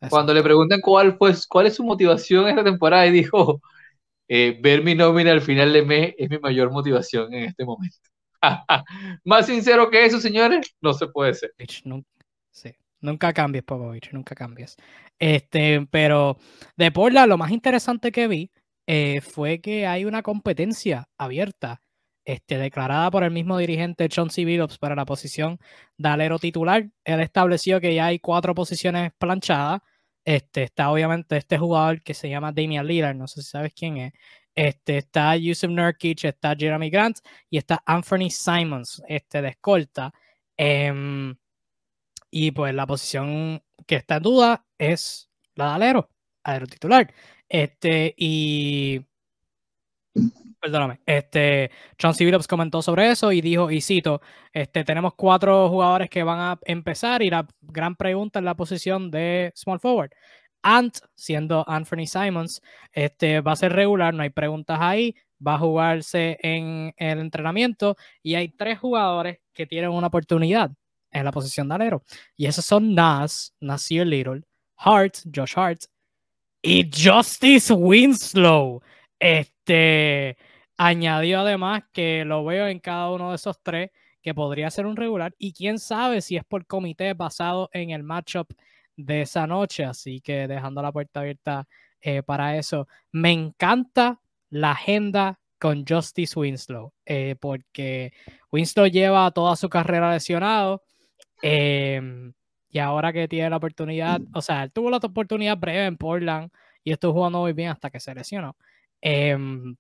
Cuando le preguntan cuál, pues, cuál es su motivación esta temporada, y dijo, eh, ver mi nómina al final de mes es mi mayor motivación en este momento. *laughs* Más sincero que eso, señores, no se puede ser. Nunca cambies, Popovich, nunca cambies. Este, pero de lo más interesante que vi eh, fue que hay una competencia abierta, este, declarada por el mismo dirigente John C. Billups para la posición de alero titular. Él estableció que ya hay cuatro posiciones planchadas. Este, está obviamente este jugador que se llama Damian Lillard, no sé si sabes quién es. Este, está Yusuf Nurkic, está Jeremy Grant y está Anthony Simons, este, de escolta. Em, y pues la posición que está en duda es la de alero, alero titular. Este, y. Perdóname. Este, John C. comentó sobre eso y dijo, y cito, este, tenemos cuatro jugadores que van a empezar y la gran pregunta es la posición de small forward. Ant, siendo Anthony Simons, este, va a ser regular, no hay preguntas ahí, va a jugarse en el entrenamiento y hay tres jugadores que tienen una oportunidad en la posición de alero. Y esos son Nas, Nasir Little, Hart, Josh Hart y Justice Winslow. Este, Añadió además que lo veo en cada uno de esos tres, que podría ser un regular, y quién sabe si es por comité basado en el matchup de esa noche, así que dejando la puerta abierta eh, para eso. Me encanta la agenda con Justice Winslow, eh, porque Winslow lleva toda su carrera lesionado. Em, y ahora que tiene la oportunidad, o sea, él tuvo la oportunidad breve en Portland y estuvo jugando muy bien hasta que se lesionó. Em,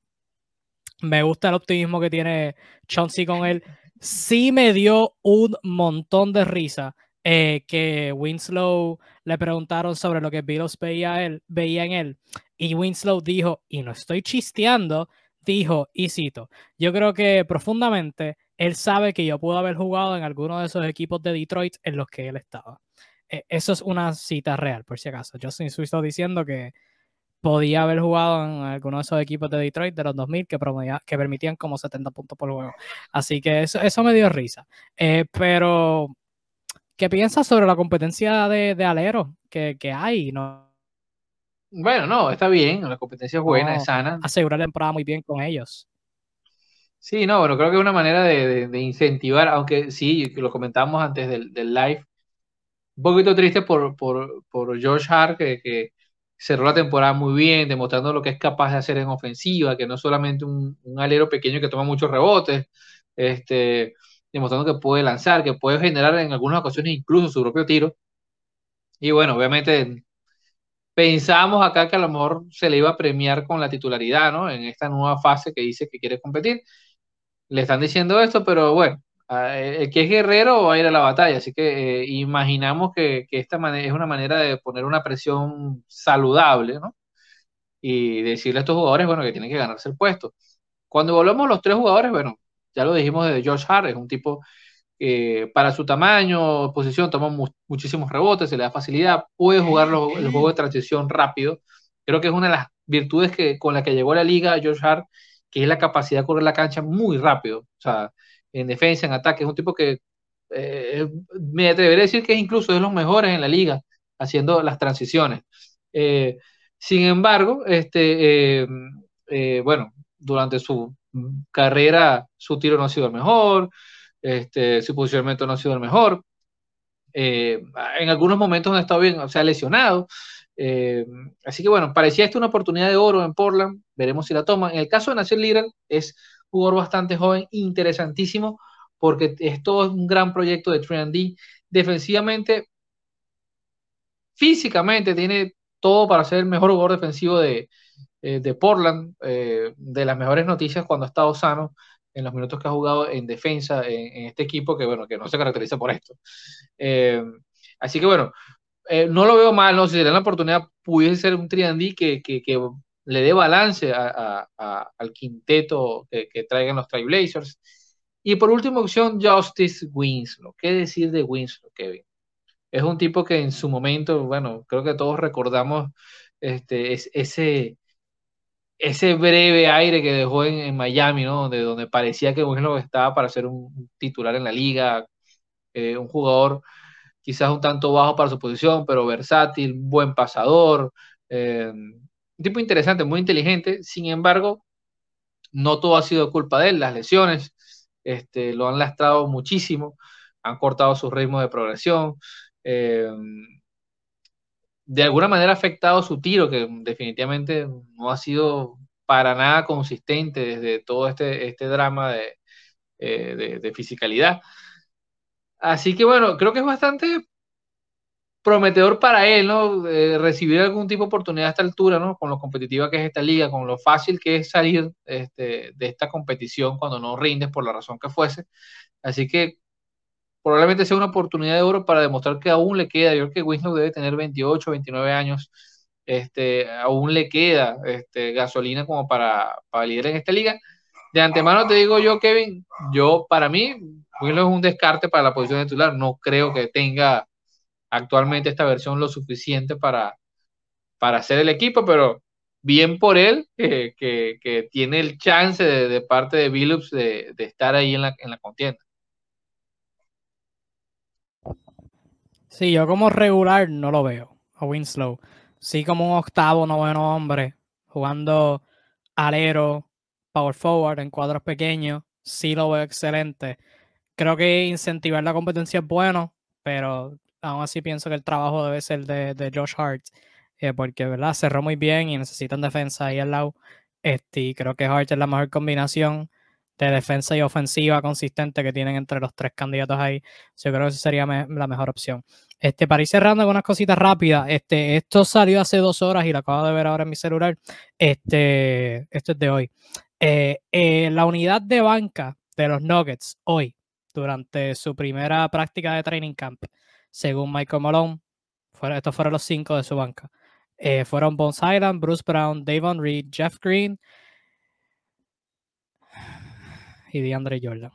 me gusta el optimismo que tiene Chauncey con él. Sí me dio un montón de risa eh, que Winslow le preguntaron sobre lo que Billups veía, veía en él. Y Winslow dijo, y no estoy chisteando, dijo, y cito, yo creo que profundamente él sabe que yo puedo haber jugado en alguno de esos equipos de Detroit en los que él estaba. E, eso es una cita real, por si acaso. Justin Swift diciendo que podía haber jugado en alguno de esos equipos de Detroit de los 2000 que, que permitían como 70 puntos por juego. Así que eso, eso me dio risa. Eh, pero, ¿qué piensas sobre la competencia de, de alero que, que hay? ¿No? Bueno, no, está bien, la competencia es buena, es sana. Asegurar la temporada muy bien con ellos. Sí, no, bueno, creo que es una manera de, incentivar, aunque sí, lo comentábamos antes del, live, un poquito triste por, por, por George Hart, que, cerró la temporada muy bien, demostrando lo que es capaz de hacer en ofensiva, que no es solamente un, alero pequeño que toma muchos rebotes, este, demostrando que puede lanzar, que puede generar en algunas ocasiones incluso su propio tiro. Y bueno, obviamente pensábamos acá que a lo mejor se le iba a premiar con la titularidad, ¿no? En esta nueva fase que dice que quiere competir le están diciendo esto, pero bueno, el que es guerrero va a ir a la batalla, así que eh, imaginamos que, esta es una manera de poner una presión saludable, ¿no? Y decirle a estos jugadores, bueno, que tienen que ganarse el puesto. Cuando volvemos los tres jugadores, bueno, ya lo dijimos de George Hart, un tipo que para su tamaño, posición, toma muchísimos rebotes, se le da facilidad, puede jugar el juego de transición rápido. Creo que es una de las virtudes que, con la que llegó a la liga George Hart que es la capacidad de correr la cancha muy rápido. O sea, en defensa, en ataque, es un tipo que eh, me atreveré a decir que es incluso de los mejores en la liga haciendo las transiciones. Eh, sin embargo, este, eh, bueno, durante su carrera su tiro no ha sido el mejor, este, su posicionamiento no ha sido el mejor. en algunos momentos no ha estado bien, se ha lesionado. Así que bueno, parecía esto una oportunidad de oro en Portland, veremos si la toma. En el caso de Nasir Little, es jugador bastante joven, interesantísimo, porque esto es un gran proyecto de 3D. Defensivamente, físicamente, tiene todo para ser el mejor jugador defensivo de, eh, Portland. Eh, de las mejores noticias cuando ha estado sano en los minutos que ha jugado en defensa en, este equipo, que bueno, que no se caracteriza por esto. así que bueno, eh, no lo veo mal, ¿no? Si le dan la oportunidad, pudiese ser un triandí que, que, que le dé balance al quinteto que, traigan los Trailblazers. Y por última opción, Justice Winslow. ¿Qué decir de Winslow, Kevin? Es un tipo que en su momento, bueno, creo que todos recordamos este, ese, ese breve aire que dejó en, en Miami, ¿no? Donde, donde parecía que Winslow estaba para ser un titular en la liga, eh, un jugador quizás un tanto bajo para su posición, pero versátil, buen pasador, eh, un tipo interesante, muy inteligente. Sin embargo, no todo ha sido culpa de él, las lesiones este, lo han lastrado muchísimo, han cortado su ritmo de progresión. Eh, de alguna manera ha afectado su tiro, que definitivamente no ha sido para nada consistente desde todo este, este drama de, eh, de, de fisicalidad. Así que bueno, creo que es bastante prometedor para él, ¿no? recibir algún tipo de oportunidad a esta altura, ¿no? Con lo competitiva que es esta liga, con lo fácil que es salir este, de esta competición cuando no rindes por la razón que fuese. Así que probablemente sea una oportunidad de oro para demostrar que aún le queda. Yo creo que Winslow debe tener 28, 29 años. Este, aún le queda este, gasolina como para, para liderar en esta liga. De antemano te digo yo, Kevin, yo para mí Winslow es un descarte para la posición de titular. No creo que tenga actualmente esta versión lo suficiente para, para hacer el equipo, pero bien por él que, que, tiene el chance de, parte de Billups de, estar ahí en la, en la contienda. Sí, yo como regular no lo veo a Winslow. Sí como un octavo, noveno hombre, jugando alero, power forward en cuadros pequeños, sí lo veo excelente. Creo que incentivar la competencia es bueno, pero aún así pienso que el trabajo debe ser de, de Josh Hart, eh, porque ¿verdad? cerró muy bien y necesitan defensa ahí al lado. Este, y creo que Hart es la mejor combinación de defensa y ofensiva consistente que tienen entre los tres candidatos ahí. Yo creo que esa sería la mejor opción. Este, para ir cerrando con unas cositas rápidas, este, esto salió hace dos horas y lo acabo de ver ahora en mi celular. Este, esto es de hoy. Eh, eh, la unidad de banca de los Nuggets hoy, durante su primera práctica de training camp, según Michael Malone, estos fueron los cinco de su banca. Eh, fueron Bones Island, Bruce Brown, Davon Reed, Jeff Green, y DeAndre Jordan.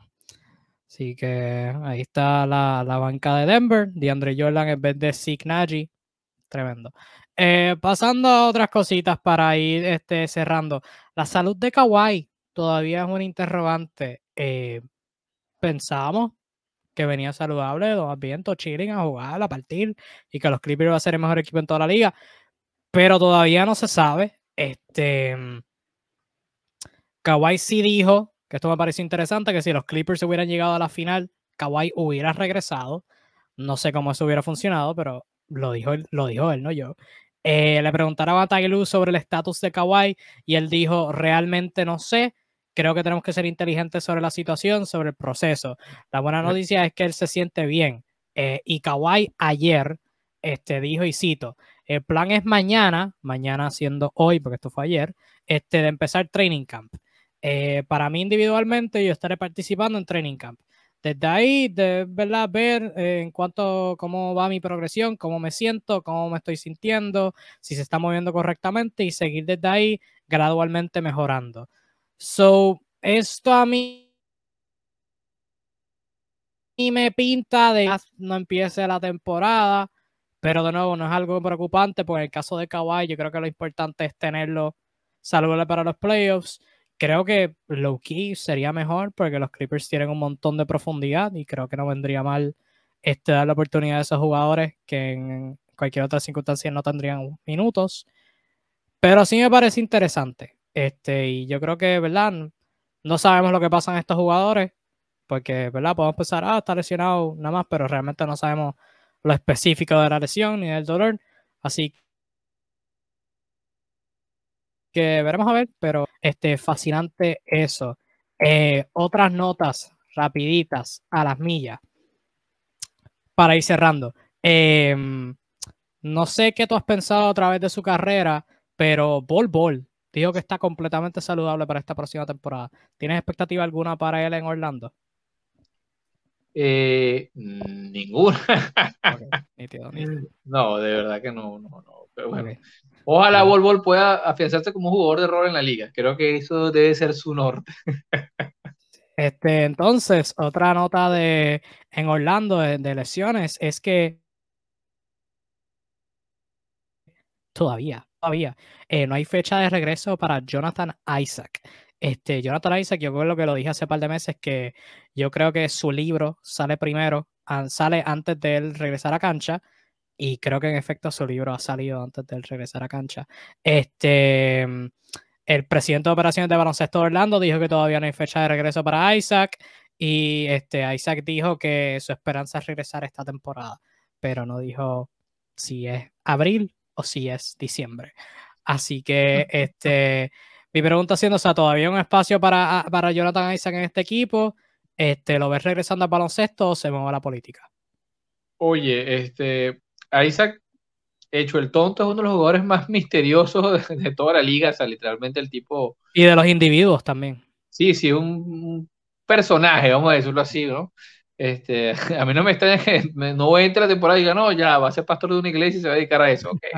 Así que ahí está la, banca de Denver. DeAndre Jordan en vez de Zeke Nagy. Tremendo. Eh, pasando a otras cositas para ir este, cerrando. La salud de Kawhi todavía es un interrogante. Eh, pensábamos que venía saludable, dos vientos, chilling a jugar, a partir y que los Clippers iba a ser el mejor equipo en toda la liga. Pero todavía no se sabe. Este, Kawhi sí dijo que esto me parece interesante, que si los Clippers hubieran llegado a la final, Kawhi hubiera regresado. No sé cómo eso hubiera funcionado, pero lo dijo él, lo dijo él no yo. Eh, le preguntaron a Tiger sobre el estatus de Kawhi y él dijo, realmente no sé, creo que tenemos que ser inteligentes sobre la situación, sobre el proceso. La buena noticia es que él se siente bien. Eh, y Kawhi ayer este, dijo, y cito, el plan es mañana, mañana siendo hoy, porque esto fue ayer, este, de empezar training camp. Eh, para mí individualmente, yo estaré participando en Training Camp. Desde ahí, de verdad, ver eh, en cuanto cómo va mi progresión, cómo me siento, cómo me estoy sintiendo, si se está moviendo correctamente y seguir desde ahí gradualmente mejorando. So, esto a mí me pinta de no empiece la temporada, pero de nuevo no es algo preocupante, porque en el caso de Kawhi yo creo que lo importante es tenerlo saludable para los playoffs creo que low key sería mejor porque los Clippers tienen un montón de profundidad y creo que no vendría mal este, dar la oportunidad a esos jugadores que en cualquier otra circunstancia no tendrían minutos. Pero sí me parece interesante. Este, y yo creo que, ¿verdad? No sabemos lo que pasa en estos jugadores, porque, ¿verdad? Podemos pensar, ah, está lesionado nada más, pero realmente no sabemos lo específico de la lesión ni del dolor. Así que veremos a ver, pero este, fascinante eso. Eh, otras notas rapiditas a las millas para ir cerrando. Em, no sé qué tú has pensado a través de su carrera, pero Bol Bol dijo que está completamente saludable para esta próxima temporada. ¿Tienes expectativa alguna para él en Orlando? Eh, ninguna. *laughs* No, de verdad que no, no, no. Pero bueno, Ojalá Volvol pueda afianzarse como jugador de rol en la liga. Creo que eso debe ser su norte. *laughs* Este, entonces, otra nota de en Orlando de, lesiones es que todavía, todavía eh, no hay fecha de regreso para Jonathan Isaac. Este, Jonathan Isaac, yo creo que lo dije hace par de meses, que yo creo que su libro sale primero, sale antes de él regresar a cancha y creo que en efecto su libro ha salido antes de regresar a cancha. Este, el presidente de operaciones de baloncesto Orlando dijo que todavía no hay fecha de regreso para Isaac y este, Isaac dijo que su esperanza es regresar esta temporada, pero no dijo si es abril o si es diciembre. Así que este, mi pregunta siendo, o sea, ¿todavía hay un espacio para, para Jonathan Isaac en este equipo? Este, ¿Lo ves regresando al baloncesto o se mueve a la política? Oye, este, Isaac, hecho el tonto, es uno de los jugadores más *laughs* misteriosos de, toda la liga, o sea, literalmente el tipo... Y de los individuos también. Sí, sí, un, personaje, vamos a decirlo así, ¿no? Este, *laughs* a mí no me extraña que no entrar la temporada y diga, no, ya va a ser pastor de una iglesia y se va a dedicar a eso. Okay.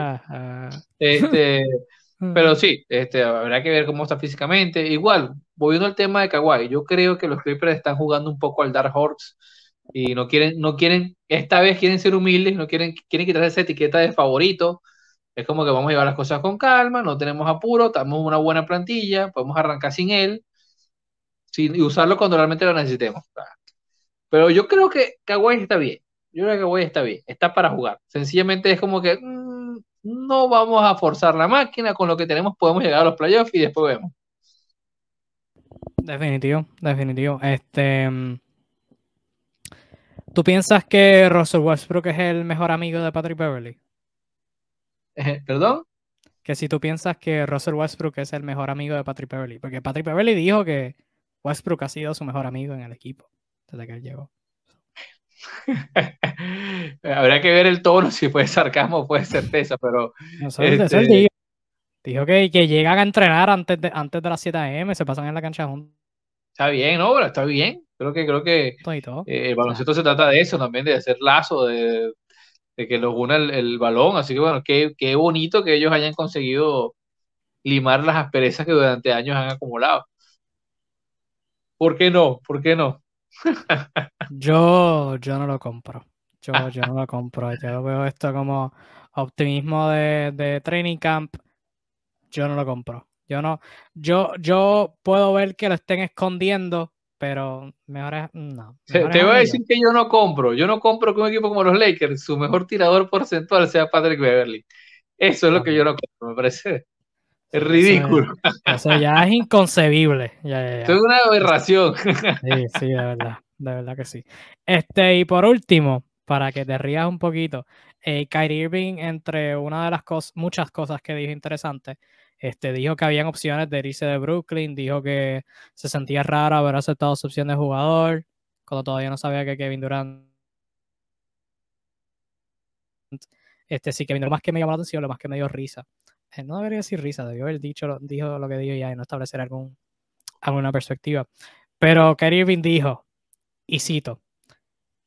Este, *laughs* pero sí, este, habrá que ver cómo está físicamente. Igual, volviendo al tema de Kawhi, yo creo que los Clippers están jugando un poco al Dark Horse y no quieren, no quieren, esta vez quieren ser humildes, no quieren, quieren quitarse esa etiqueta de favorito. Es como que vamos a llevar las cosas con calma, no tenemos apuro, tenemos una buena plantilla, podemos arrancar sin él sin, y usarlo cuando realmente lo necesitemos. Pero yo creo que Kawhi está bien. Yo creo que Kawhi está bien, está para jugar. Sencillamente es como que mm, no vamos a forzar la máquina, con lo que tenemos podemos llegar a los playoffs y después vemos. Definitivo, definitivo. Este, mm, ¿Tú piensas que Russell Westbrook es el mejor amigo de Patrick Beverly? Eh, ¿Perdón? Que si tú piensas que Russell Westbrook es el mejor amigo de Patrick Beverly, porque Patrick Beverly dijo que Westbrook ha sido su mejor amigo en el equipo desde que él llegó. *laughs* Habría que ver el tono, si fue sarcasmo o fue certeza, pero. Este dijo, que, que, llegan a entrenar antes de, antes de las 7 a.m., se pasan en la cancha juntos. Está bien, ¿no? Pero está bien. Creo que, creo que eh, el baloncesto se trata de eso también, de hacer lazo, de, que los una el, balón. Así que bueno, qué, qué bonito que ellos hayan conseguido limar las asperezas que durante años han acumulado. ¿Por qué no? ¿Por qué no? *laughs* yo, yo no lo compro. Yo, yo no lo compro. Yo veo esto como optimismo de, de training camp. Yo no lo compro. Yo no, yo, yo puedo ver que lo estén escondiendo, pero mejor es, no. te voy a decir que yo no compro. Yo no compro que un equipo como los Lakers, su mejor tirador porcentual sea Patrick Beverly. Eso es lo que yo no compro, me parece. Es ridículo. Eso, ya es inconcebible. Es una aberración. Sí, sí, de verdad. De verdad que sí. Este, y por último, para que te rías un poquito, eh, Kyrie Irving, entre una de las cosas, muchas cosas que dijo interesantes, este, dijo que habían opciones de irse de Brooklyn, dijo que se sentía raro haber aceptado su opción de jugador, cuando todavía no sabía que Kevin Durant. Este, sí, Kevin Durant, lo más que me llamó la atención, lo más que me dio risa. Eh, no debería decir risa, debió haber dicho dijo lo que dijo ya y no establecer algún, alguna perspectiva. Pero Kyrie Irving dijo, y cito,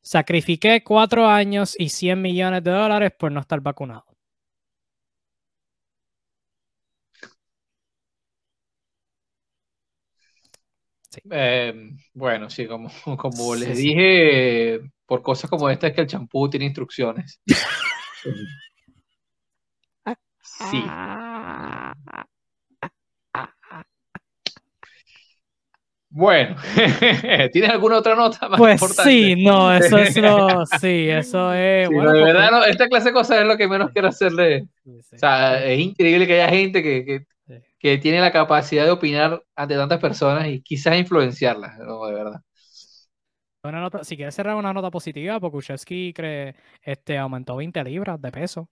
sacrifiqué cuatro años y 100 millones de dólares por no estar vacunado. Eh, bueno, sí, como, *laughs* como les dije, por cosas como esta es que el champú tiene instrucciones. *laughs* sí. Bueno, *laughs* ¿tienes alguna otra nota más pues sí, no, eso es lo, *laughs* sí, eso es. bueno, de verdad, esta clase de cosas es lo que menos quiero hacerle. o sea, es increíble que haya gente que, que que tiene la capacidad de opinar ante tantas personas y quizás influenciarlas, de verdad. si quieres cerrar una nota positiva, Pokushevsky cree, este, aumentó 20 libras de peso.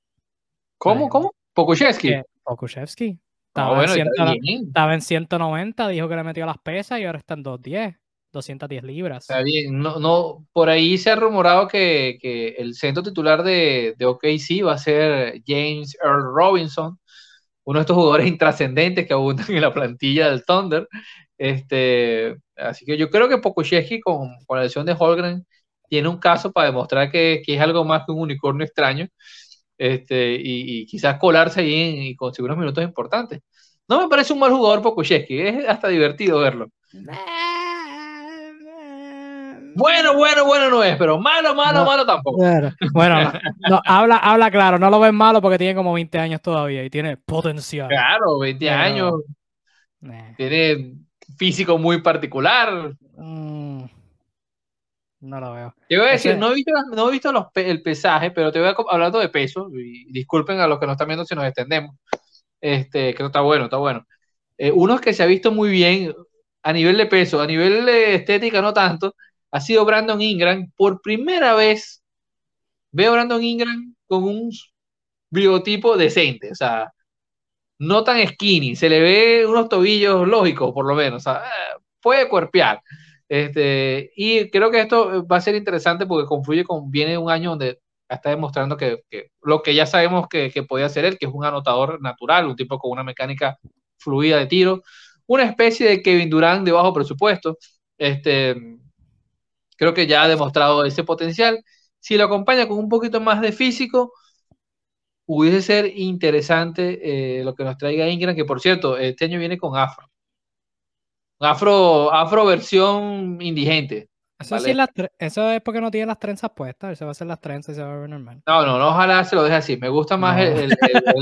¿Cómo? ¿Cómo? Pokushevsky. Eh, Pokushevsky. Estaba, en 190, dijo que le metió las pesas y ahora está en 210. 210 libras. Está bien, no, no, por ahí se ha rumorado que, que el centro titular de, de OKC va a ser James Earl Robinson, uno de estos jugadores *laughs* intrascendentes que abundan en la plantilla del Thunder. Este, así que yo creo que Pokushevski con, con la lesión de Holgren tiene un caso para demostrar que, que, es algo más que un unicornio extraño este, y, quizás colarse ahí y conseguir unos minutos importantes. No me parece un mal jugador Pokushevski, es hasta divertido verlo. Bueno, bueno, bueno no es, pero malo, malo, malo tampoco. Bueno, no, habla, habla claro, no lo ven malo porque tiene como 20 años todavía y tiene potencial. Claro, 20 años. Tiene físico muy particular. Mm, no lo veo. Te voy a decir, no he visto, no he visto los, el pesaje, pero te voy a hablando de peso, y disculpen a los que nos están viendo si nos extendemos. Este, que no está bueno, está bueno. Eh, uno que se ha visto muy bien a nivel de peso, a nivel de estética no tanto, ha sido Brandon Ingram. Por primera vez veo a Brandon Ingram con un biotipo decente, o sea, no tan skinny, se le ve unos tobillos lógicos, por lo menos, o sea, eh, puede cuerpear. Este, y creo que esto va a ser interesante porque confluye con, viene un año donde está demostrando que, lo que ya sabemos que, que podía hacer él, que es un anotador natural, un tipo con una mecánica fluida de tiro, una especie de Kevin Durant de bajo presupuesto. Este, creo que ya ha demostrado ese potencial. Si lo acompaña con un poquito más de físico, pudiese ser interesante eh, lo que nos traiga Ingram, que por cierto, este año viene con afro. Afro, afro versión indigente. Eso, es porque no tiene las trenzas puestas, se va a hacer las trenzas y se va a ver normal. No, no, no, ojalá se lo deje así. Me gusta más el,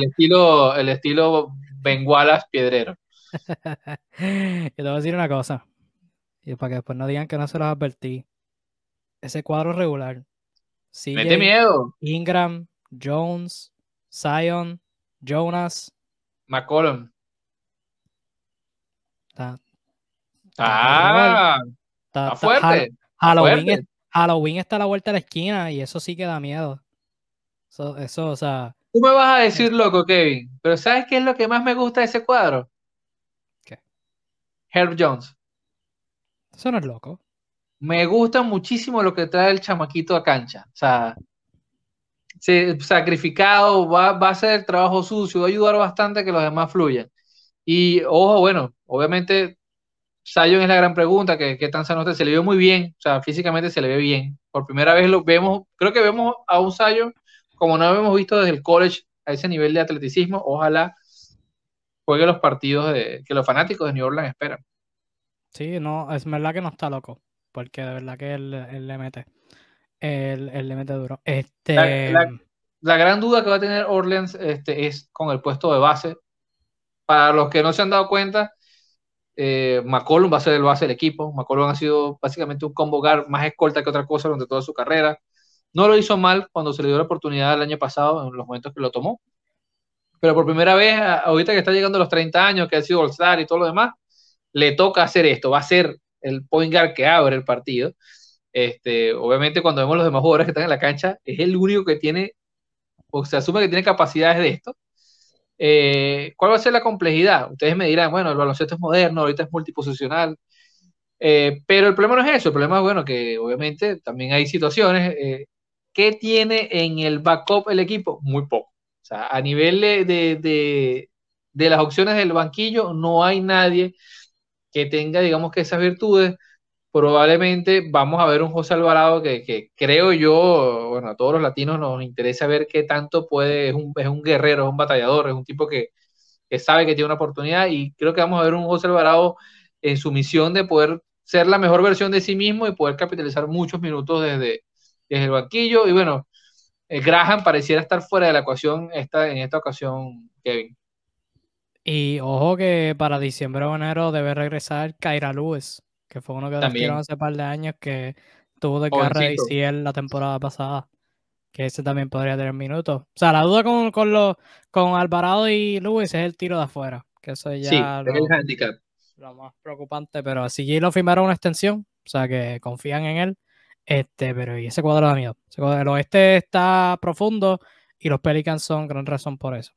estilo, el estilo Bengualas piedrero. *laughs* y te voy a decir una cosa, y para que después no digan que no se los advertí ese cuadro regular. Mete miedo. Ingram, Jones, Zion, Jonas. McCollum. Ah, está, fuerte. Halloween, Halloween está a la vuelta de la esquina y eso sí que da miedo. Eso, eso, o sea. Tú me vas a decir loco, Kevin, pero ¿sabes qué es lo que más me gusta de ese cuadro? ¿Qué? Herb Jones. Eso no es loco. Me gusta muchísimo lo que trae el chamaquito a cancha. O sea, sacrificado, va, va a hacer el trabajo sucio, va a ayudar bastante a que los demás fluyan. Y ojo, bueno, obviamente Sion es la gran pregunta, que, qué tan sano está, se le vio muy bien, o sea, físicamente se le ve bien. Por primera vez lo vemos, creo que vemos a un Sion como no habíamos visto desde el college a ese nivel de atleticismo. Ojalá juegue los partidos de, que los fanáticos de New Orleans esperan. Sí, no, es verdad que no está loco, porque de verdad que él, le mete. Él, le mete duro. Este... La, gran duda que va a tener Orleans este, es con el puesto de base. Para los que no se han dado cuenta, eh, McCollum va a ser el base del equipo. McCollum ha sido básicamente un combo más escolta que otra cosa durante toda su carrera. No lo hizo mal cuando se le dio la oportunidad el año pasado, en los momentos que lo tomó. Pero por primera vez, ahorita que está llegando los 30 años, que ha sido All-Star y todo lo demás, le toca hacer esto. Va a ser el point guard que abre el partido. Este, obviamente, cuando vemos los demás jugadores que están en la cancha, es el único que tiene, o se asume que tiene capacidades de esto. Eh, ¿Cuál va a ser la complejidad? Ustedes me dirán, bueno, el baloncesto es moderno, ahorita es multiposicional, eh, pero el problema no es eso, el problema es, bueno, que obviamente también hay situaciones. Eh, ¿Qué tiene en el backup el equipo? Muy poco. O sea, a nivel de, de, las opciones del banquillo, no hay nadie que tenga, digamos, que esas virtudes. Probablemente vamos a ver un José Alvarado que, que creo yo, bueno, a todos los latinos nos interesa ver qué tanto puede, es un, es un guerrero, es un batallador, es un tipo que, que sabe que tiene una oportunidad y creo que vamos a ver un José Alvarado en su misión de poder ser la mejor versión de sí mismo y poder capitalizar muchos minutos desde, desde el banquillo. Y bueno, eh, Graham pareciera estar fuera de la ecuación esta, en esta ocasión, Kevin. Y ojo que para diciembre o enero debe regresar Kyra Lewis, que fue uno que despidieron hace un par de años que tuvo de carrera y la temporada pasada. Que ese también podría tener minutos. O sea, la duda con, con, los, con Alvarado y Lewis es el tiro de afuera. Que eso ya lo, es el handicap. lo más preocupante. Pero así lo firmaron una extensión. O sea, que confían en él. Este, pero y ese cuadro da miedo. el oeste está profundo y los Pelicans son gran razón por eso.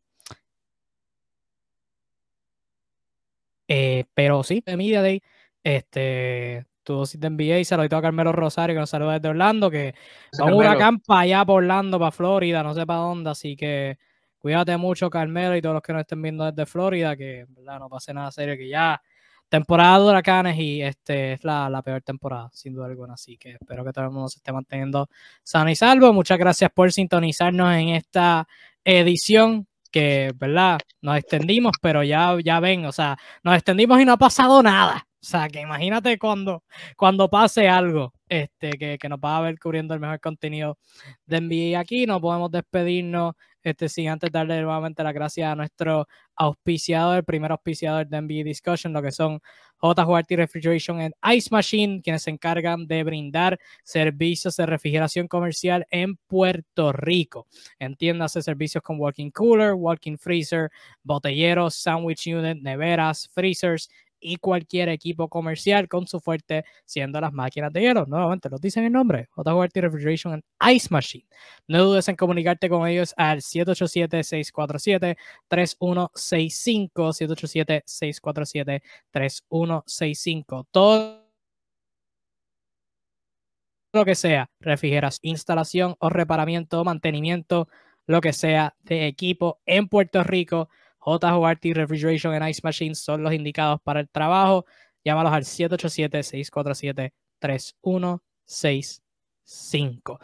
Eh, pero sí, de Media Day, este, tuvo de NBA, saludito a Carmelo Rosario que nos saluda desde Orlando, que va un huracán para allá, por Orlando, para Florida, no sé para dónde, así que cuídate mucho, Carmelo, y todos los que nos estén viendo desde Florida, que ¿verdad? no pase nada serio, que ya temporada de huracanes y este es la, peor temporada, sin duda alguna. Así que espero que todo el mundo se esté manteniendo sano y salvo. Muchas gracias por sintonizarnos en esta edición que, ¿verdad? Nos extendimos, pero ya, ya ven, o sea, nos extendimos y no ha pasado nada. O sea, que imagínate cuando, cuando pase algo este, que, que nos va a ver cubriendo el mejor contenido de NBA aquí. No podemos despedirnos este, sin antes darle nuevamente las gracias a nuestro auspiciador, el primer auspiciador de NBA Discussion, lo que son JJRT Refrigeration and Ice Machine, quienes se encargan de brindar servicios de refrigeración comercial en Puerto Rico. Entiéndase servicios con walking cooler, walking freezer, botelleros, sandwich unit, neveras, freezers y cualquier equipo comercial con su fuerte siendo las máquinas de hielo. Nuevamente, los dicen el nombre, JWRT Refrigeration and Ice Machine. No dudes en comunicarte con ellos al 787-647-3165, 787-647-3165. Todo lo que sea, refrigeración, instalación o reparamiento, mantenimiento, lo que sea de equipo en Puerto Rico JORT Refrigeration and Ice Machines son los indicados para el trabajo. Llámalos al 787-647-3165.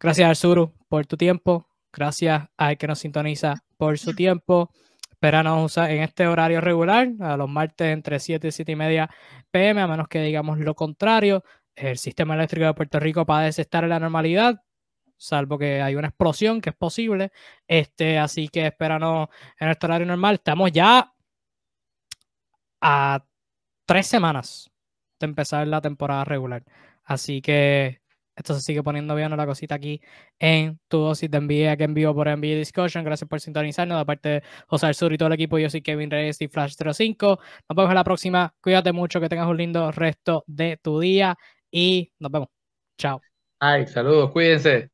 Gracias, Arzuru, por tu tiempo. Gracias al que nos sintoniza por su tiempo. Esperanos en este horario regular, a los martes entre 7 y 7 y media pm, a menos que digamos lo contrario. El sistema eléctrico de Puerto Rico parece estar en la normalidad salvo que hay una explosión que es posible. Este, así que espéranos en nuestro horario normal. Estamos ya a tres semanas de empezar la temporada regular. Así que esto se sigue poniendo bien la cosita aquí en tu dosis de NBA que envío por NBA Discussion. Gracias por sintonizarnos. De parte de José Sur y todo el equipo, yo soy Kevin Reyes y Flash 05. Nos vemos en la próxima. Cuídate mucho, que tengas un lindo resto de tu día y nos vemos. Chao. Ay, saludos, cuídense.